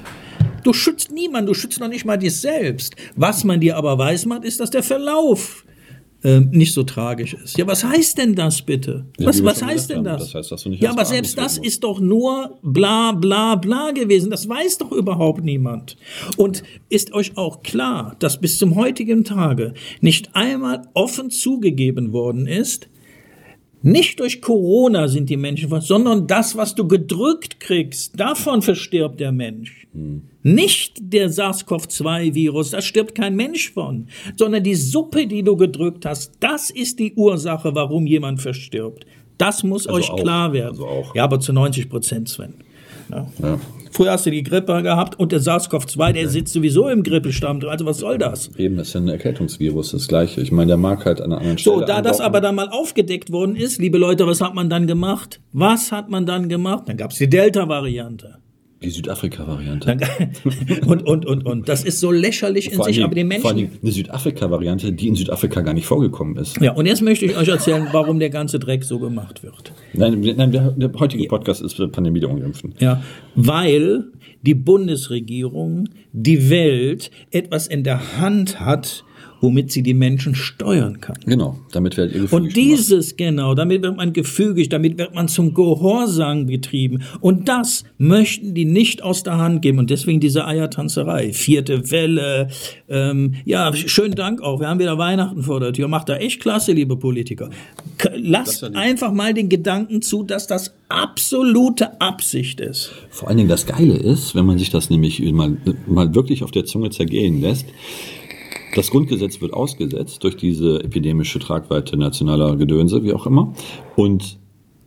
Du schützt niemanden, du schützt noch nicht mal dich selbst. Was man dir aber weiß macht, ist, dass der Verlauf äh, nicht so tragisch ist. Ja, was heißt denn das bitte? Ja, was, was heißt denn das? das heißt, dass du nicht ja, aber selbst das ist doch nur bla bla bla gewesen. Das weiß doch überhaupt niemand. Und ist euch auch klar, dass bis zum heutigen Tage nicht einmal offen zugegeben worden ist, nicht durch Corona sind die Menschen, sondern das, was du gedrückt kriegst, davon verstirbt der Mensch. Hm. Nicht der SARS-CoV-2-Virus, da stirbt kein Mensch von, sondern die Suppe, die du gedrückt hast, das ist die Ursache, warum jemand verstirbt. Das muss also euch auch, klar werden. Also ja, aber zu 90 Prozent, Sven. Ja. ja. Früher hast du die Grippe gehabt und der SARS-CoV-2, der sitzt sowieso im Grippestamm. Also was soll das? Eben, das ist ja ein Erkältungsvirus, das gleiche. Ich meine, der mag halt an einer anderen Stelle. So, da das aber dann mal aufgedeckt worden ist, liebe Leute, was hat man dann gemacht? Was hat man dann gemacht? Dann gab es die Delta-Variante. Die Südafrika-Variante. und, und, und, und. Das ist so lächerlich in sich, allem, aber die Menschen. Vor allem eine Südafrika-Variante, die in Südafrika gar nicht vorgekommen ist. Ja, und jetzt möchte ich euch erzählen, warum der ganze Dreck so gemacht wird. Nein, nein der, der heutige Podcast ist für Pandemie der Ungeimpften. Ja, weil die Bundesregierung, die Welt etwas in der Hand hat, womit sie die Menschen steuern kann. Genau, damit wird ihr gefügig Und dieses, genau, damit wird man gefügig, damit wird man zum Gehorsam getrieben. Und das möchten die nicht aus der Hand geben. Und deswegen diese Eiertanzerei. Vierte Welle. Ähm, ja, schönen Dank auch. Wir haben wieder Weihnachten vor der Tür. Macht da echt klasse, liebe Politiker. Lasst ja einfach mal den Gedanken zu, dass das absolute Absicht ist. Vor allen Dingen das Geile ist, wenn man sich das nämlich mal, mal wirklich auf der Zunge zergehen lässt, das Grundgesetz wird ausgesetzt durch diese epidemische Tragweite nationaler Gedönse, wie auch immer. Und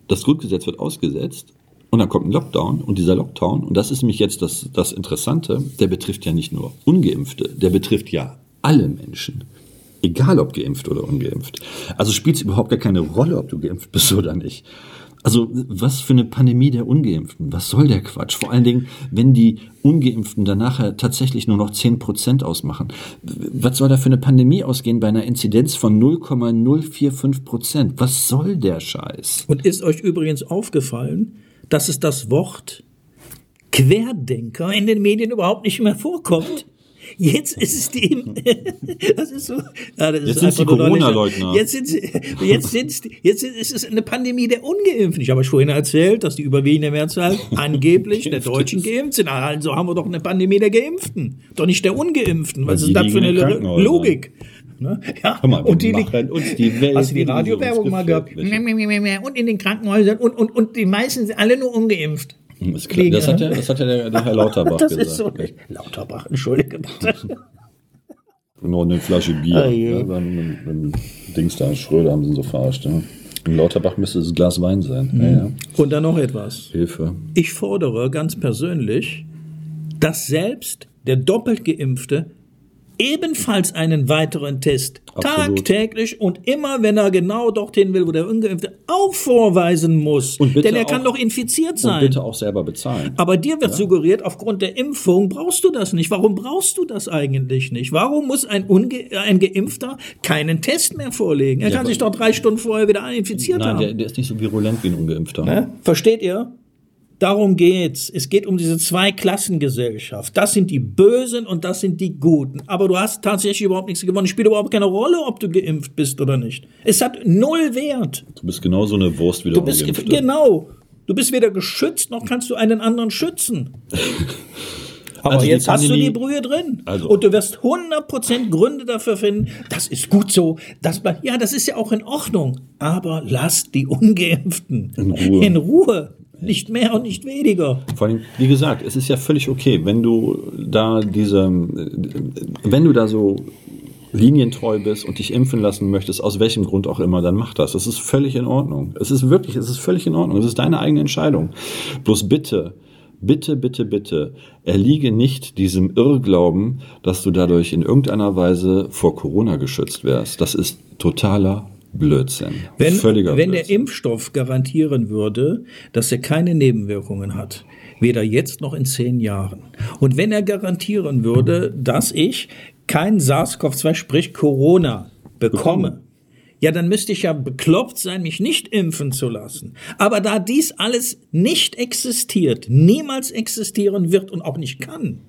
das Grundgesetz wird ausgesetzt und dann kommt ein Lockdown und dieser Lockdown, und das ist nämlich jetzt das, das Interessante, der betrifft ja nicht nur Ungeimpfte, der betrifft ja alle Menschen. Egal ob geimpft oder ungeimpft. Also spielt es überhaupt gar keine Rolle, ob du geimpft bist oder nicht. Also was für eine Pandemie der Ungeimpften? Was soll der Quatsch? Vor allen Dingen, wenn die Ungeimpften dann nachher tatsächlich nur noch zehn Prozent ausmachen. Was soll da für eine Pandemie ausgehen bei einer Inzidenz von 0,045 Prozent? Was soll der Scheiß? Und ist euch übrigens aufgefallen, dass es das Wort Querdenker in den Medien überhaupt nicht mehr vorkommt? Jetzt ist es die, das ist so, ja, das jetzt sind die Corona-Leugner. Jetzt sind jetzt sind jetzt ist es eine Pandemie der Ungeimpften. Ich habe euch vorhin erzählt, dass die überwiegende Mehrzahl angeblich der Deutschen geimpft sind. Also haben wir doch eine Pandemie der Geimpften, doch nicht der Ungeimpften. Was ist das für eine Logik? Ne? Ja, mal, und die machen uns die Welt. Hast du die Radiowerbung mal gehabt? Und in den Krankenhäusern und, und, und die meisten sind alle nur ungeimpft. Das, das, hat ja, das hat ja der, der Herr Lauterbach das gesagt. Ist so, Lauterbach, entschuldige bitte. Nur eine Flasche Bier. Oh, ja, beim, beim Dings da, Schröder haben sie so verarscht. Ja. In Lauterbach müsste es ein Glas Wein sein. Mhm. Ja, ja. Und dann noch etwas. Hilfe. Ich fordere ganz persönlich, dass selbst der doppelt geimpfte ebenfalls einen weiteren Test Absolut. tagtäglich und immer, wenn er genau dorthin will, wo der Ungeimpfte auch vorweisen muss. Und Denn er kann auch- doch infiziert Und sein. bitte auch selber bezahlen. Aber dir wird suggeriert, aufgrund der Impfung brauchst du das nicht. Warum brauchst du das eigentlich nicht? Warum muss ein, Unge ein Geimpfter keinen Test mehr vorlegen? Er kann aber- sich doch drei Stunden vorher wieder infiziert Nein, haben. der, der ist nicht so virulent wie ein Ungeimpfter. Ne? Versteht ihr? Darum geht's. Es geht um diese Zweiklassengesellschaft. Das sind die Bösen und das sind die Guten. Aber du hast tatsächlich überhaupt nichts gewonnen. Es spielt überhaupt keine Rolle, ob du geimpft bist oder nicht. Es hat null Wert. Du bist genauso eine Wurst wie der Du bist Ungeimpfte. genau. Du bist weder geschützt noch kannst du einen anderen schützen. Aber Also jetzt hast du die Brühe drin. Also- Und du wirst 100% Gründe dafür finden, das ist gut so. Das, ja, das ist ja auch in Ordnung. Aber lasst die Ungeimpften In Ruhe. In Ruhe. Nicht mehr und nicht weniger. Vor allem, wie gesagt, es ist ja völlig okay, wenn du da diese, wenn du da so linientreu bist und dich impfen lassen möchtest, aus welchem Grund auch immer, dann mach das. Das ist völlig in Ordnung. Es ist wirklich, es ist völlig in Ordnung. Es ist deine eigene Entscheidung. Bloß bitte, bitte, bitte, bitte, erliege nicht diesem Irrglauben, dass du dadurch in irgendeiner Weise vor Corona geschützt wärst. Das ist totaler Blödsinn. Wenn, Völliger wenn der Blödsinn. Impfstoff garantieren würde, dass er keine Nebenwirkungen hat, weder jetzt noch in zehn Jahren, und wenn er garantieren würde, dass ich kein SARS-CoV-2, sprich Corona, bekomme, ja, dann müsste ich ja bekloppt sein, mich nicht impfen zu lassen. Aber da dies alles nicht existiert, niemals existieren wird und auch nicht kann,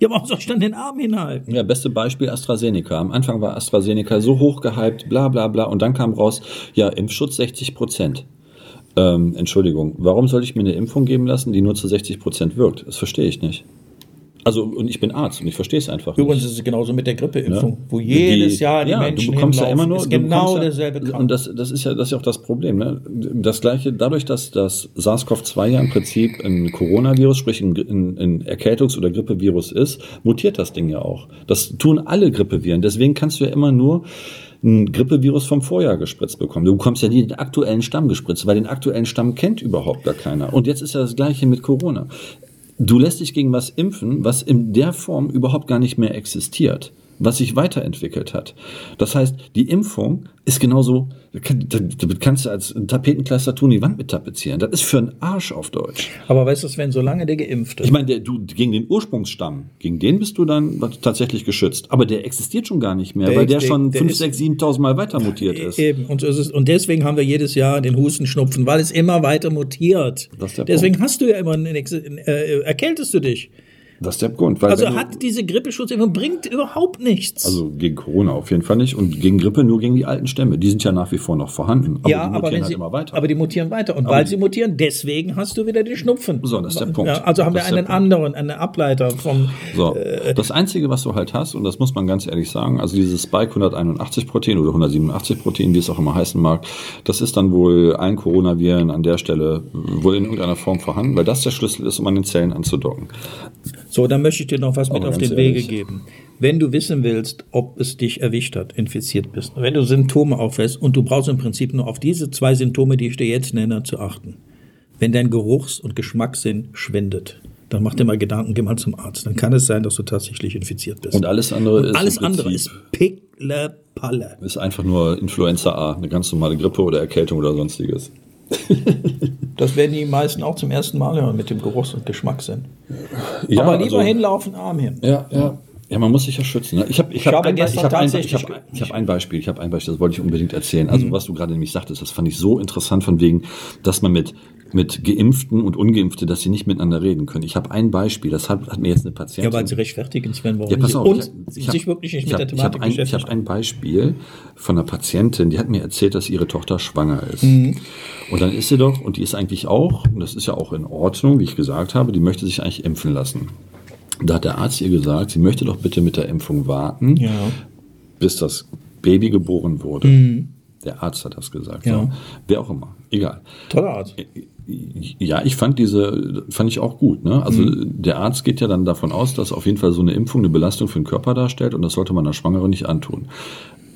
ja, warum soll ich dann den Arm hinhalten? Ja, beste Beispiel AstraZeneca. Am Anfang war AstraZeneca so hoch gehypt, bla bla bla, und dann kam raus, ja, Impfschutz 60 Prozent. Ähm, Entschuldigung, warum soll ich mir eine Impfung geben lassen, die nur zu 60 Prozent wirkt? Das verstehe ich nicht. Also, und ich bin Arzt und ich verstehe es einfach Übrigens nicht. ist es genauso mit der Grippeimpfung, Ja. wo jedes Die- Jahr die ja, Menschen du bekommst ja immer nur, ist genau ja, derselbe Kram. Und das, das ist ja, das ist ja auch das Problem. Ne? Das gleiche, dadurch, dass das SARS-CoV-2 ja im Prinzip ein Coronavirus, sprich ein, ein, ein Erkältungs- oder Grippevirus ist, mutiert das Ding ja auch. Das tun alle Grippeviren. Deswegen kannst du ja immer nur ein Grippevirus vom Vorjahr gespritzt bekommen. Du bekommst ja nie den aktuellen Stamm gespritzt, weil den aktuellen Stamm kennt überhaupt gar keiner. Und jetzt ist ja das gleiche mit Corona. Du lässt dich gegen was impfen, was in der Form überhaupt gar nicht mehr existiert, was sich weiterentwickelt hat. Das heißt, die Impfung ist genauso, damit kannst du als Tapetenkleister tun, die Wand mit tapezieren. Das ist für einen Arsch auf Deutsch. Aber weißt du, wenn solange der Geimpfte, Ich meine, der, du, gegen den Ursprungsstamm, gegen den bist du dann tatsächlich geschützt. Aber der existiert schon gar nicht mehr, Der- weil der, der- schon der 5, ist- 6, 7.000 Mal weiter mutiert ist. Eben, und, ist und deswegen haben wir jedes Jahr den Hustenschnupfen, weil es immer weiter mutiert. Ist Deswegen hast du ja immer, einen, äh, erkältest du dich. Das ist der Grund. Also hat diese Grippeschutzimpfung bringt überhaupt nichts. Also gegen Corona auf jeden Fall nicht und gegen Grippe nur gegen die alten Stämme. Die sind ja nach wie vor noch vorhanden. Aber ja, die aber mutieren wenn halt sie, immer weiter. aber die mutieren weiter. Und weil sie mutieren, deswegen hast du wieder den Schnupfen. So, das ist der Punkt. Also haben wir Das der einen anderen, einen Ableiter vom, so, äh, das Einzige, was du halt hast, und das muss man ganz ehrlich sagen, also dieses Spike 181 Protein oder 187 Protein, wie es auch immer heißen mag, das ist dann wohl ein Coronaviren an der Stelle wohl in irgendeiner Form vorhanden, weil das der Schlüssel ist, um an den Zellen anzudocken. So, dann möchte ich dir noch was mit auf den Wege geben. Wenn du wissen willst, ob es dich erwischt hat, infiziert bist, wenn du Symptome aufweist und du brauchst im Prinzip nur auf diese zwei Symptome, die ich dir jetzt nenne, zu achten. Wenn dein Geruchs- und Geschmackssinn schwindet, dann mach dir mal Gedanken, geh mal zum Arzt. Dann kann es sein, dass du tatsächlich infiziert bist. Und alles andere ist Alles andere ist Pickle-Palle. Ist einfach nur Influenza A, eine ganz normale Grippe oder Erkältung oder sonstiges. Das werden die meisten auch zum ersten Mal hören mit dem Geruchs- und Geschmackssinn. Ja, Aber lieber also- hinlaufen, Arm hin. Ja, ja. Ja, man muss sich ja schützen. Ne? Ich habe ich hab habe ein, gestern ich hab ein, ich hab, ich hab ein Beispiel, ich habe ein Beispiel, das wollte ich unbedingt erzählen. Also was du gerade nämlich sagtest, das fand ich so interessant von wegen, dass man mit mit Geimpften und Ungeimpfte, dass sie nicht miteinander reden können. Ich habe ein Beispiel, das hat, hat mir jetzt eine Patientin. Ja, weil sie rechtfertigen, Sven, warum Ja, pass sie auf. und ich, ich sich hab- wirklich nicht ich mit hab, der Thematik ein, Ich habe ein Beispiel von einer Patientin, die hat mir erzählt, dass ihre Tochter schwanger ist. Mhm. Und dann ist sie doch, und die ist eigentlich auch, und das ist ja auch in Ordnung, wie ich gesagt habe, die möchte sich eigentlich impfen lassen. Da hat der Arzt ihr gesagt, sie möchte doch bitte mit der Impfung warten, Ja. bis das Baby geboren wurde. Der Arzt hat das gesagt. Mhm. Ja. So. Wer auch immer. Egal. Toller Arzt. Ja, ich fand diese, fand ich auch gut. Ne? Also der Arzt geht ja dann davon aus, dass auf jeden Fall so eine Impfung eine Belastung für den Körper darstellt und das sollte man einer Schwangeren nicht antun.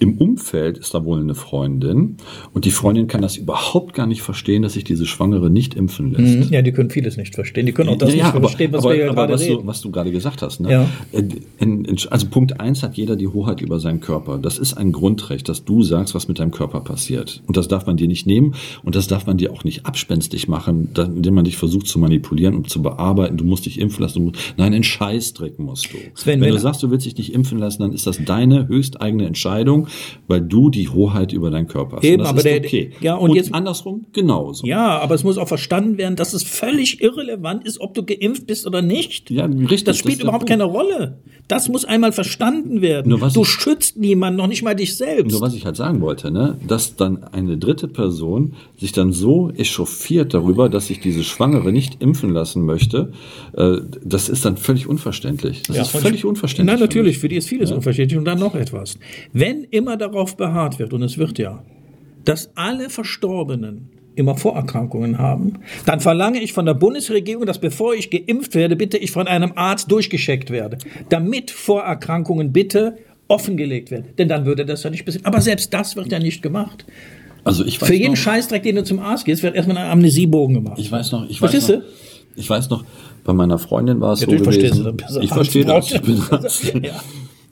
Im Umfeld ist da wohl eine Freundin und die Freundin kann das überhaupt gar nicht verstehen, dass sich diese Schwangere nicht impfen lässt. Ja, die können vieles nicht verstehen. Die können auch das ja, nicht aber, verstehen, was aber, wir ja aber gerade was, reden. du, was du gerade gesagt hast. Ne? Ja. In, in, also Punkt eins hat jeder die Hoheit über seinen Körper. Das ist ein Grundrecht, dass du sagst, was mit deinem Körper passiert. Und das darf man dir nicht nehmen und das darf man dir auch nicht abspenstig machen, indem man dich versucht zu manipulieren und zu bearbeiten. Du musst dich impfen lassen. Nein, einen Scheißdreck musst du. Sven, wenn wenn- du sagst, du willst dich nicht impfen lassen, dann ist das deine höchsteigene Entscheidung, weil du die Hoheit über deinen Körper hast. Eben, und das aber der- okay. ja, und jetzt- andersrum genauso. Ja, aber es muss auch verstanden werden, dass es völlig irrelevant ist, ob du geimpft bist oder nicht. Ja, richtig, Das das spielt der überhaupt keine Rolle. Das muss einmal verstanden werden. Nur was du ich- schützt niemanden, noch nicht mal dich selbst. Nur was ich halt sagen wollte, ne, dass dann eine dritte Person sich dann so echauffiert darüber, dass sich diese Schwangere nicht impfen lassen möchte, äh, das ist dann völlig unverständlich. Das Ja, ist und- völlig unverständlich. Nein, natürlich, für die ist vieles unverständlich. Und dann noch etwas. Wenn immer darauf beharrt wird, und es wird ja, dass alle Verstorbenen immer Vorerkrankungen haben, dann verlange ich von der Bundesregierung, dass bevor ich geimpft werde, bitte ich von einem Arzt durchgescheckt werde, damit Vorerkrankungen bitte offengelegt werden. Denn dann würde das ja nicht passieren. Aber selbst das wird ja nicht gemacht. Also ich weiß Für jeden noch, Scheißdreck, den du zum Arzt gehst, wird erstmal ein Amnesiebogen gemacht. ich weiß noch, ich weiß Verstehst noch, du? ich weiß noch, bei meiner Freundin war es so Natürlich verstehst gewesen. ich verstehe das. Ich bin Arzt. Ja.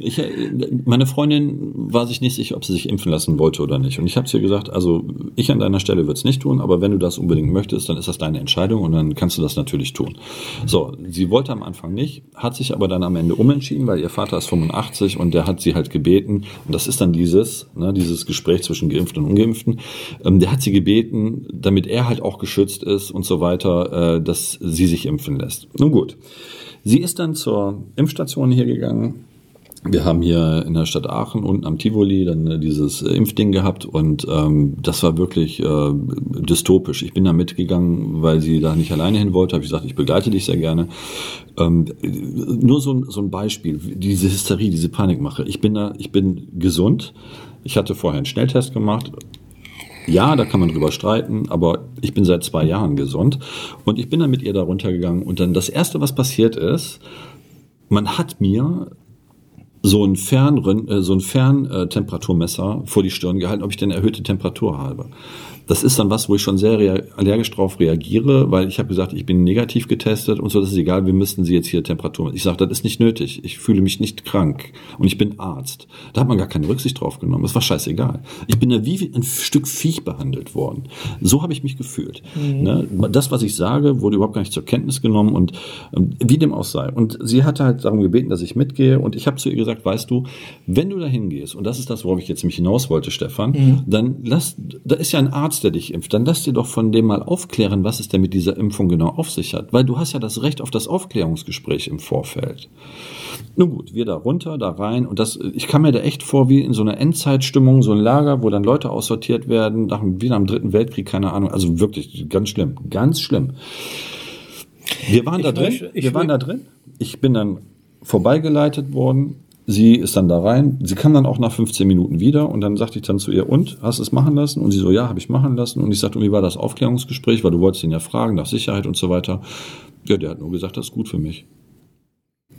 Ich, äh, meine Freundin war sich nicht sicher, ob sie sich impfen lassen wollte oder nicht. Und ich habe zu ihr gesagt, also ich an deiner Stelle würde es nicht tun, aber wenn du das unbedingt möchtest, dann ist das deine Entscheidung und dann kannst du das natürlich tun. So, sie wollte am Anfang nicht, hat sich aber dann am Ende umentschieden, weil ihr Vater ist 85 und der hat sie halt gebeten, und das ist dann dieses, ne, dieses Gespräch zwischen Geimpften und Ungeimpften, ähm, der hat sie gebeten, damit er halt auch geschützt ist und so weiter, äh, dass sie sich impfen lässt. Nun gut. Sie ist dann zur Impfstation hier gegangen, wir haben hier in der Stadt Aachen unten am Tivoli dann äh, dieses äh, Impfding gehabt und ähm, das war wirklich äh, dystopisch. Ich bin da mitgegangen, weil sie da nicht alleine hin wollte. Habe ich gesagt, ich begleite dich sehr gerne. Ähm, äh, nur so, ein- so ein Beispiel, diese Hysterie, diese Panikmache. Ich bin da, ich bin gesund. Ich hatte vorher einen Schnelltest gemacht. Ja, da kann man drüber streiten, aber ich bin seit zwei Jahren gesund und ich bin dann mit ihr da runtergegangen und dann das erste, was passiert ist, man hat mir so ein Fern, äh, so ein Ferntemperaturmesser vor die Stirn gehalten, ob ich denn erhöhte Temperatur habe. Das ist dann was, wo ich schon sehr allergisch drauf reagiere, weil ich habe gesagt, ich bin negativ getestet und so, das ist egal, wir müssten Sie jetzt hier Temperatur. Ich sage, das ist nicht nötig. Ich fühle mich nicht krank und ich bin Arzt. Da hat man gar keine Rücksicht drauf genommen. Das war scheißegal. Ich bin da wie ein Stück Viech behandelt worden. So habe ich mich gefühlt. Ne? Das, was ich sage, wurde überhaupt gar nicht zur Kenntnis genommen und ähm, wie dem auch sei. Und sie hatte halt darum gebeten, dass ich mitgehe und ich habe zu ihr gesagt, weißt du, wenn du da hingehst, und das ist das, worauf ich jetzt mich hinaus wollte, Stefan, dann lass, da ist ja ein Arzt, der dich impft, dann lass dir doch von dem mal aufklären, was es denn mit dieser Impfung genau auf sich hat. Weil du hast ja das Recht auf das Aufklärungsgespräch im Vorfeld. Nun gut, wir da runter, da rein und das, ich kam mir da echt vor wie in so einer Endzeitstimmung, so ein Lager, wo dann Leute aussortiert werden, nach, wie nach dem Dritten Weltkrieg, keine Ahnung, also wirklich ganz schlimm, ganz schlimm. Wir waren da Ich drin, möchte- ich wir waren da drin, ich bin dann vorbeigeleitet worden, sie ist dann da rein, sie kam dann auch nach 15 Minuten wieder und dann sagte ich dann zu ihr, und, hast du es machen lassen? Und sie so, ja, habe ich machen lassen und ich sagte, und wie war das Aufklärungsgespräch, weil du wolltest ihn ja fragen nach Sicherheit und so weiter. Ja, der hat nur gesagt, das ist gut für mich.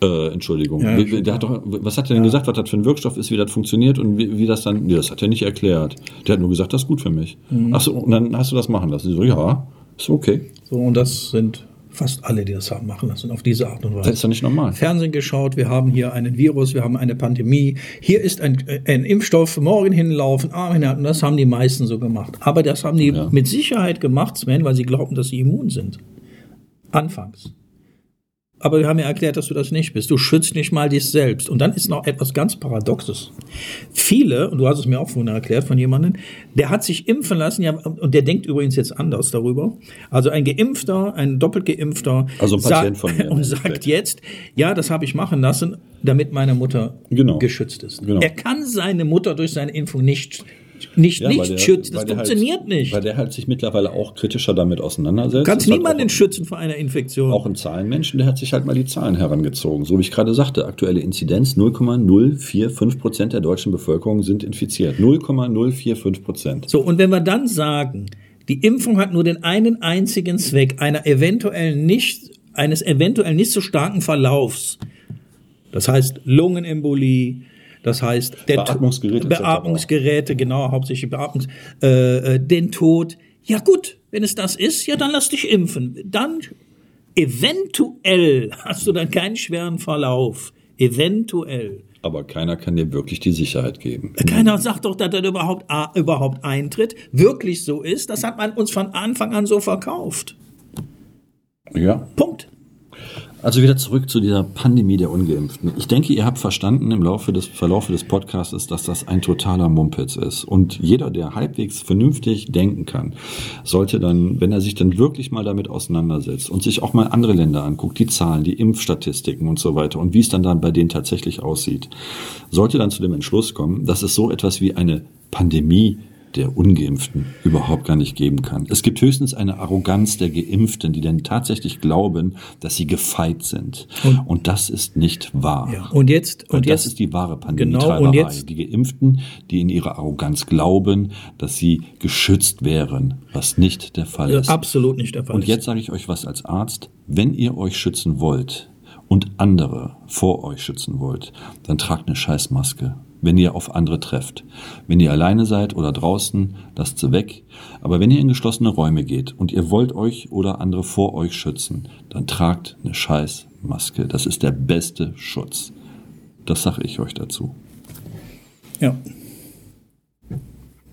Äh, Entschuldigung. Ja, schon der hat doch, was hat er denn gesagt, was das für ein Wirkstoff ist, wie das funktioniert und wie, wie das dann. Nee, das hat er nicht erklärt. Der hat nur gesagt, das ist gut für mich. Mhm. Ach so, und dann hast du das machen lassen. Sie so, ja, ist okay. So, und das sind fast alle, die das haben machen lassen, auf diese Art und Weise. Das ist doch nicht normal. Fernsehen geschaut, wir haben hier einen Virus, wir haben eine Pandemie, hier ist ein, ein Impfstoff, morgen hinlaufen, Arm hinhalten, das haben die meisten so gemacht. Aber das haben die Ja. mit Sicherheit gemacht, Sven, weil sie glaubten, dass sie immun sind. Anfangs. Aber wir haben ja erklärt, dass du das nicht bist. Du schützt nicht mal dich selbst. Und dann ist noch etwas ganz Paradoxes. Viele, und du hast es mir auch vorhin erklärt von jemandem, der hat sich impfen lassen, ja, und der denkt übrigens jetzt anders darüber. Also ein Geimpfter, ein doppelt Geimpfter, Also ein Patient von mir und sagt Endeffekt. jetzt, ja, das habe ich machen lassen, damit meine Mutter Genau. geschützt ist. Genau. Er kann seine Mutter durch seine Impfung nicht, nicht, Ja, nicht der- schützen. Das der funktioniert halt, nicht. Weil der halt sich mittlerweile auch kritischer damit auseinandersetzt. Du kannst hat niemanden schützen vor einer Infektion. Auch ein Zahlenmenschen, der hat sich halt mal die Zahlen herangezogen. So wie ich gerade sagte, aktuelle Inzidenz 0,045 Prozent der deutschen Bevölkerung sind infiziert. 0,045 Prozent. So, und wenn wir dann sagen, die Impfung hat nur den einen einzigen Zweck, einer eventuell nicht, eines eventuell nicht so starken Verlaufs, das heißt Lungenembolie, Das heißt, der Beatmungsgeräte. Beatmungsgeräte, genau, hauptsächlich Beatmungs, äh, äh, den Tod. Ja gut, wenn es das ist, ja dann lass dich impfen. Dann eventuell hast du dann keinen schweren Verlauf. Eventuell. Aber keiner kann dir wirklich die Sicherheit geben. Keiner sagt doch, dass das überhaupt, ah, überhaupt eintritt, wirklich so ist. Das hat man uns von Anfang an so verkauft. Ja. Punkt. Also wieder zurück zu dieser Pandemie der Ungeimpften. Ich denke, ihr habt verstanden im Laufe des Verlaufe des Podcasts, dass das ein totaler Mumpitz ist. Und jeder, der halbwegs vernünftig denken kann, sollte dann, wenn er sich dann wirklich mal damit auseinandersetzt und sich auch mal andere Länder anguckt, die Zahlen, die Impfstatistiken und so weiter und wie es dann dann bei denen tatsächlich aussieht, sollte dann zu dem Entschluss kommen, dass es so etwas wie eine Pandemie der Ungeimpften überhaupt gar nicht geben kann. Es gibt höchstens eine Arroganz der Geimpften, die dann tatsächlich glauben, dass sie gefeit sind. Und, und das ist nicht wahr. Ja. Und jetzt und, und das jetzt, ist die wahre Pandemie. Genau, und jetzt, die Geimpften, die in ihrer Arroganz glauben, dass sie geschützt wären, was nicht der Fall ist. Absolut nicht der Fall. Und jetzt sage ich euch was als Arzt, wenn ihr euch schützen wollt und andere vor euch schützen wollt, dann tragt eine Scheißmaske wenn ihr auf andere trefft. Wenn ihr alleine seid oder draußen, lasst sie weg. Aber wenn ihr in geschlossene Räume geht und ihr wollt euch oder andere vor euch schützen, dann tragt eine scheiß Maske. Das ist der beste Schutz. Das sage ich euch dazu. Ja.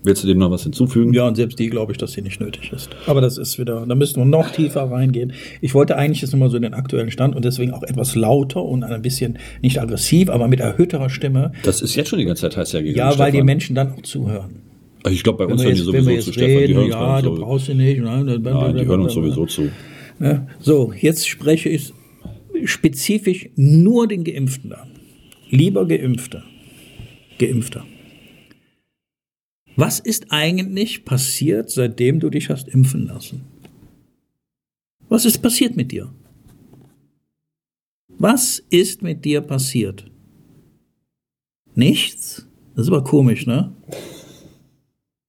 Willst du dem noch was hinzufügen? Ja, und selbst die glaube ich, dass sie nicht nötig ist. Aber das ist wieder, da müssten wir noch tiefer reingehen. Ich wollte eigentlich jetzt nochmal so den aktuellen Stand und deswegen auch etwas lauter und ein bisschen nicht aggressiv, aber mit erhöhterer Stimme. Das ist jetzt schon die ganze Zeit heiß hergegangen. Ja, weil die Menschen dann auch zuhören. Also ich glaube, bei uns hören die sowieso zu, Stefan. Die reden, hören uns ja, du brauchst sie nicht. Nein, Nein, die hören uns sowieso zu. Ja, so, jetzt spreche ich spezifisch nur den Geimpften an. Lieber Geimpfter. Geimpfter. Was ist eigentlich passiert, seitdem du dich hast impfen lassen? Was ist passiert mit dir? Was ist mit dir passiert? Nichts? Das ist aber komisch, ne?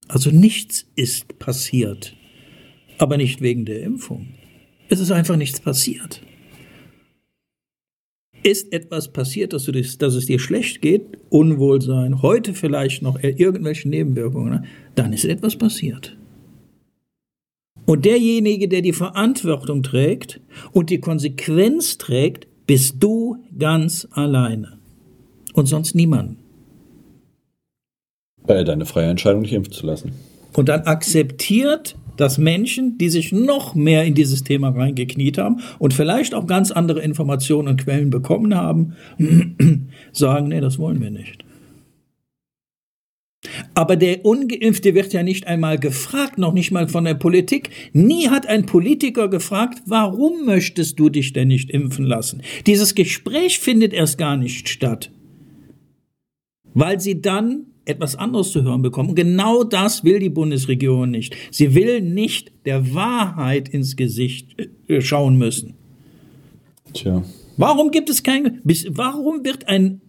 Also nichts ist passiert. Aber nicht wegen der Impfung. Es ist einfach nichts passiert. Ist etwas passiert, dass, du dich, dass es dir schlecht geht, Unwohlsein, heute vielleicht noch irgendwelche Nebenwirkungen, ne? dann ist etwas passiert. Und derjenige, der die Verantwortung trägt und die Konsequenz trägt, bist du ganz alleine. Und sonst niemand. Äh, deine freie Entscheidung, dich impfen zu lassen. Und dann akzeptiert, dass Menschen, die sich noch mehr in dieses Thema reingekniet haben und vielleicht auch ganz andere Informationen und Quellen bekommen haben, sagen, nee, das wollen wir nicht. Aber der Ungeimpfte wird ja nicht einmal gefragt, noch nicht mal von der Politik. Nie hat ein Politiker gefragt, warum möchtest du dich denn nicht impfen lassen? Dieses Gespräch findet erst gar nicht statt, weil sie dann etwas anderes zu hören bekommen. Und genau das will die Bundesregierung nicht. Sie will nicht der Wahrheit ins Gesicht äh, schauen müssen. Tja. Warum gibt es kein, warum wird ein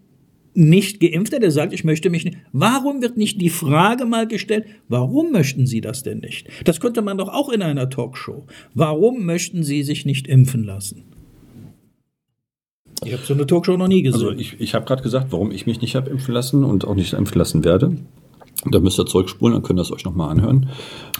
nicht geimpfter, der sagt, ich möchte mich nicht, warum wird nicht die Frage mal gestellt, warum möchten Sie das denn nicht? Das könnte man doch auch in einer Talkshow. Warum möchten Sie sich nicht impfen lassen? Ich habe so eine Talkshow noch nie gesehen. Also ich, ich habe gerade gesagt, warum ich mich nicht habe impfen lassen und auch nicht impfen lassen werde. Da müsst ihr zurückspulen, dann könnt ihr es euch nochmal anhören.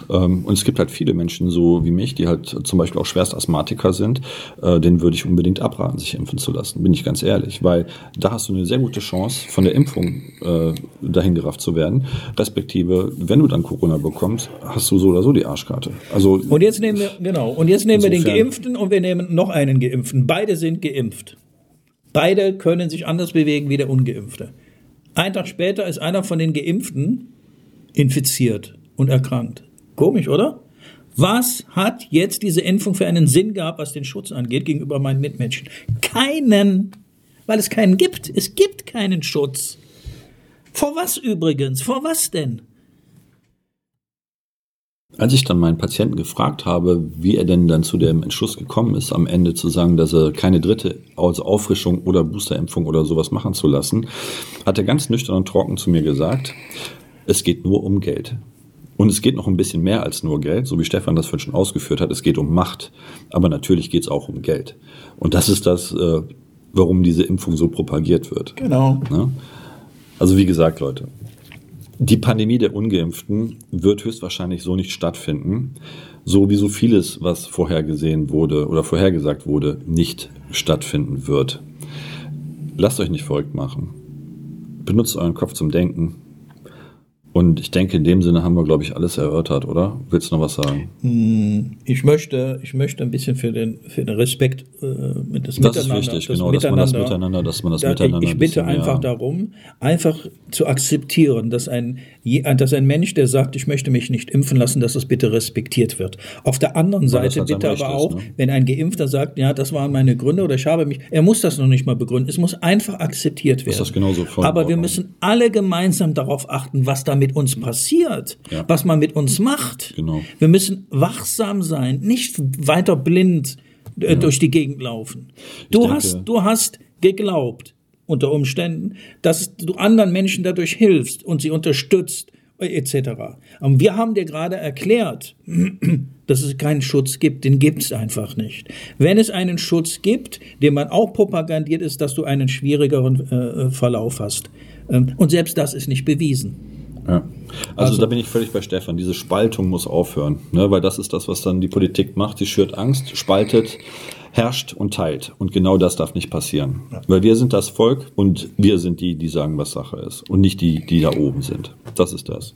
Ähm, und es gibt halt viele Menschen so wie mich, die halt zum Beispiel auch schwerst Asthmatiker sind. Äh, denen würde ich unbedingt abraten, sich impfen zu lassen, bin ich ganz ehrlich. Weil da hast du eine sehr gute Chance, von der Impfung äh, dahin gerafft zu werden. Respektive, wenn du dann Corona bekommst, hast du so oder so die Arschkarte. Also Und jetzt nehmen wir, genau, und jetzt nehmen wir den Geimpften und wir nehmen noch einen Geimpften. Beide sind geimpft. Beide können sich anders bewegen wie der Ungeimpfte. Ein Tag später ist einer von den Geimpften infiziert und erkrankt. Komisch, oder? Was hat jetzt diese Impfung für einen Sinn gehabt, was den Schutz angeht gegenüber meinen Mitmenschen? Keinen. Weil es keinen gibt. Es gibt keinen Schutz. Vor was übrigens? Vor was denn? Als ich dann meinen Patienten gefragt habe, wie er denn dann zu dem Entschluss gekommen ist, am Ende zu sagen, dass er keine dritte also Auffrischung oder Boosterimpfung oder sowas machen zu lassen, hat er ganz nüchtern und trocken zu mir gesagt, es geht nur um Geld. Und es geht noch ein bisschen mehr als nur Geld, so wie Stefan das vorhin schon ausgeführt hat. Es geht um Macht. Aber natürlich geht es auch um Geld. Und das ist das, äh, warum diese Impfung so propagiert wird. Genau. Ne? Also wie gesagt, Leute, die Pandemie der Ungeimpften wird höchstwahrscheinlich so nicht stattfinden, so wie so vieles, was vorhergesehen wurde oder vorhergesagt wurde, nicht stattfinden wird. Lasst euch nicht verrückt machen. Benutzt euren Kopf zum Denken. Und ich denke, in dem Sinne haben wir, glaube ich, alles erörtert, oder? Willst du noch was sagen? Ich möchte, ich möchte ein bisschen für den, für den Respekt äh, mit Das das, ist Miteinander. wichtig, genau, dass man das Miteinander, dass man das Da- Miteinander. Ich ein bitte bisschen einfach mehr- darum, einfach zu akzeptieren, dass ein, dass ein Mensch, der sagt, ich möchte mich nicht impfen lassen, dass das bitte respektiert wird. Auf der anderen das Seite halt bitte aber ist, auch, ne? wenn ein Geimpfter sagt, ja, das waren meine Gründe oder ich habe mich, er muss das noch nicht mal begründen, es muss einfach akzeptiert werden. Ist das genauso voll aber wir müssen alle gemeinsam darauf achten, was da mit uns passiert, Ja. was man mit uns macht. Genau. Wir müssen wachsam sein, nicht weiter blind äh, durch die Gegend laufen. Du denke- hast, du hast geglaubt, unter Umständen, dass du anderen Menschen dadurch hilfst und sie unterstützt, äh, etc. Und wir haben dir gerade erklärt, dass es keinen Schutz gibt. Den gibt es einfach nicht. Wenn es einen Schutz gibt, den man auch propagandiert, ist, dass du einen schwierigeren äh, Verlauf hast. Ähm, und selbst das ist nicht bewiesen. Ja. Also, da bin ich völlig bei Stefan. Diese Spaltung muss aufhören, ne? weil das ist das, was dann die Politik macht. Sie schürt Angst, spaltet, herrscht und teilt. Und genau das darf nicht passieren. Weil wir sind das Volk und wir sind die, die sagen, was Sache ist. Und nicht die, die da oben sind. Das ist das.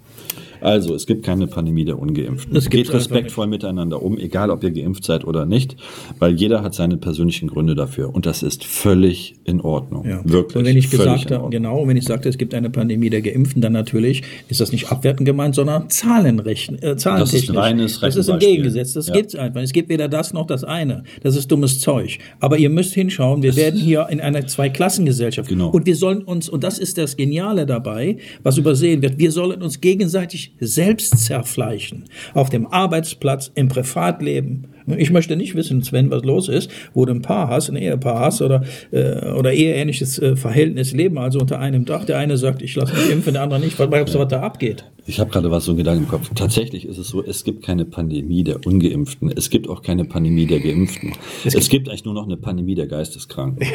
Also, es gibt keine Pandemie der Ungeimpften. Das Es geht respektvoll miteinander um, egal ob ihr geimpft seid oder nicht, weil jeder hat seine persönlichen Gründe dafür. Und das ist völlig in Ordnung. Ja. Wirklich. Und wenn ich gesagt habe, genau, wenn ich sagte, es gibt eine Pandemie der Geimpften, dann natürlich ist das nicht abwertend gemeint, sondern Zahlenrechnen, äh, zahlentechnisch. reines Das ist ein Rechenbeispiel. Gegengesetz. Das Ja. gibt's einfach. Es gibt weder das noch das eine. Das ist dummes Zeug. Aber ihr müsst hinschauen, wir werden hier in einer Zweiklassengesellschaft. Genau. Und wir sollen uns, und das ist das Geniale dabei, was übersehen wird, wir sollen uns gegenseitig selbst zerfleischen. Auf dem Arbeitsplatz, im Privatleben. Ich möchte nicht wissen, Sven, was los ist, wo du ein Paar hast, ein Ehepaar hast oder, äh, oder eheähnliches äh, Verhältnis leben, also unter einem Dach. Der eine sagt, ich lasse mich impfen, der andere nicht. Was glaubst du, was da abgeht? Ich habe gerade was so einen Gedanken im Kopf. Tatsächlich ist es so, es gibt keine Pandemie der Ungeimpften. Es gibt auch keine Pandemie der Geimpften. Es, gibt eigentlich nur noch eine Pandemie der Geisteskranken.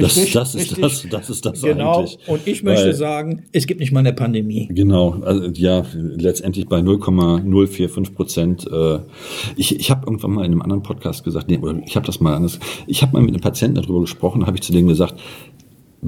das, richtig, das, ist richtig. das, das ist das Genau. eigentlich. Und ich möchte Weil- sagen, es gibt nicht mal eine Pandemie. Genau, also ja, letztendlich bei 0,045 Prozent. Äh, ich ich habe irgendwann mal in einem anderen Podcast gesagt, nee, oder ich habe das mal anders. Ich habe mal mit einem Patienten darüber gesprochen, habe ich zu dem gesagt,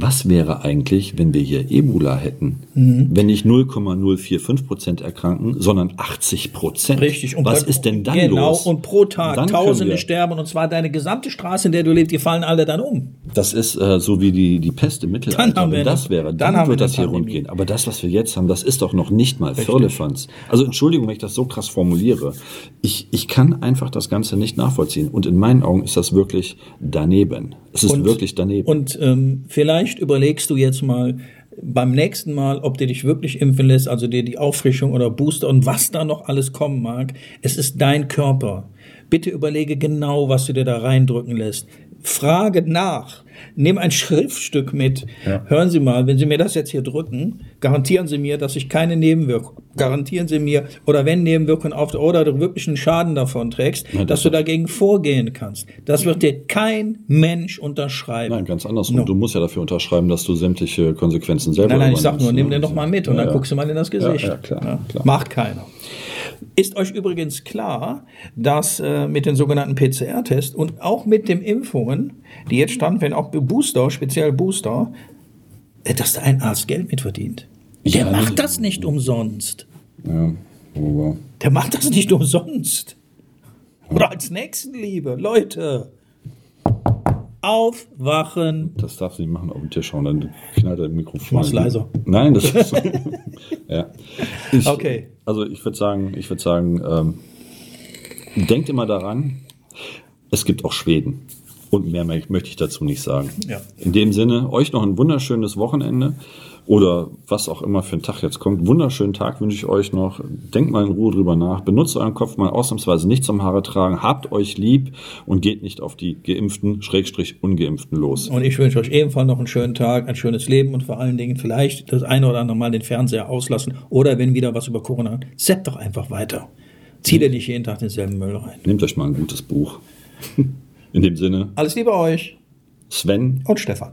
was wäre eigentlich, wenn wir hier Ebola hätten? Mhm. Wenn nicht 0,045 Prozent erkranken, sondern 80 Prozent. Richtig. Und was dann- ist denn dann genau, los? und pro Tag Dann Tausende wir- sterben und zwar deine gesamte Straße, in der du lebst, die fallen alle dann um. Das ist äh, so wie die, die Pest im Mittelalter. Dann haben wir Wenn das eine- wäre, dann dann, wir wird das hier Pandemie. gehen. Aber das, was wir jetzt haben, das ist doch noch nicht mal Firlefanz. Also Entschuldigung, wenn ich das so krass formuliere. Ich, ich kann einfach das Ganze nicht nachvollziehen. Und in meinen Augen ist das wirklich daneben. Es ist Und- wirklich daneben. Und ähm, vielleicht überlegst du jetzt mal beim nächsten Mal, ob du dich wirklich impfen lässt, also dir die Auffrischung oder Booster und was da noch alles kommen mag. Es ist dein Körper. Bitte überlege genau, was du dir da reindrücken lässt. Frage nach. Nimm ein Schriftstück mit. Hören Sie mal, wenn Sie mir das jetzt hier drücken, garantieren Sie mir, dass ich keine Nebenwirkungen, garantieren Sie mir, oder wenn Nebenwirkungen auf oder du wirklich einen Schaden davon trägst, Ja, dass das du dagegen vorgehen kannst. Das wird dir kein Mensch unterschreiben. Nein, ganz andersrum. No. Du musst ja dafür unterschreiben, dass du sämtliche Konsequenzen selber Nein, nein, ich sag nur, nimm den doch mal mit und Ja, dann ja. guckst du mal in das Gesicht. Ja, ja, klar, klar. Macht keiner. Ist euch übrigens klar, dass äh, mit den sogenannten PCR-Tests und auch mit den Impfungen, die jetzt stattfinden, auch Booster, speziell Booster, äh, dass da ein Arzt Geld mit verdient. Der Ja, macht das nicht umsonst. Ja, aber Der macht das nicht umsonst. Oder als Nächstenliebe. Leute, aufwachen. Das darfst du nicht machen auf den Tisch hauen, dann knallt das Mikrofon. mach's leiser. Nein, das ist. ja. Ich, Okay. Also ich würde sagen, ich würde sagen, ähm, denkt immer daran, es gibt auch Schweden. Und mehr möchte ich dazu nicht sagen. Ja. In dem Sinne, euch noch ein wunderschönes Wochenende oder was auch immer für ein Tag jetzt kommt. Wunderschönen Tag wünsche ich euch noch. Denkt mal in Ruhe drüber nach. Benutzt euren Kopf mal ausnahmsweise nicht zum Haare tragen. Habt euch lieb und geht nicht auf die Geimpften, Schrägstrich Ungeimpften los. Und ich wünsche euch ebenfalls noch einen schönen Tag, ein schönes Leben und vor allen Dingen vielleicht das eine oder andere Mal den Fernseher auslassen oder wenn wieder was über Corona, sepp doch einfach weiter. Zieh dir nicht jeden Tag denselben Müll rein. Nehmt euch mal ein gutes Buch. In dem Sinne, Alles Liebe euch Sven und Stefan.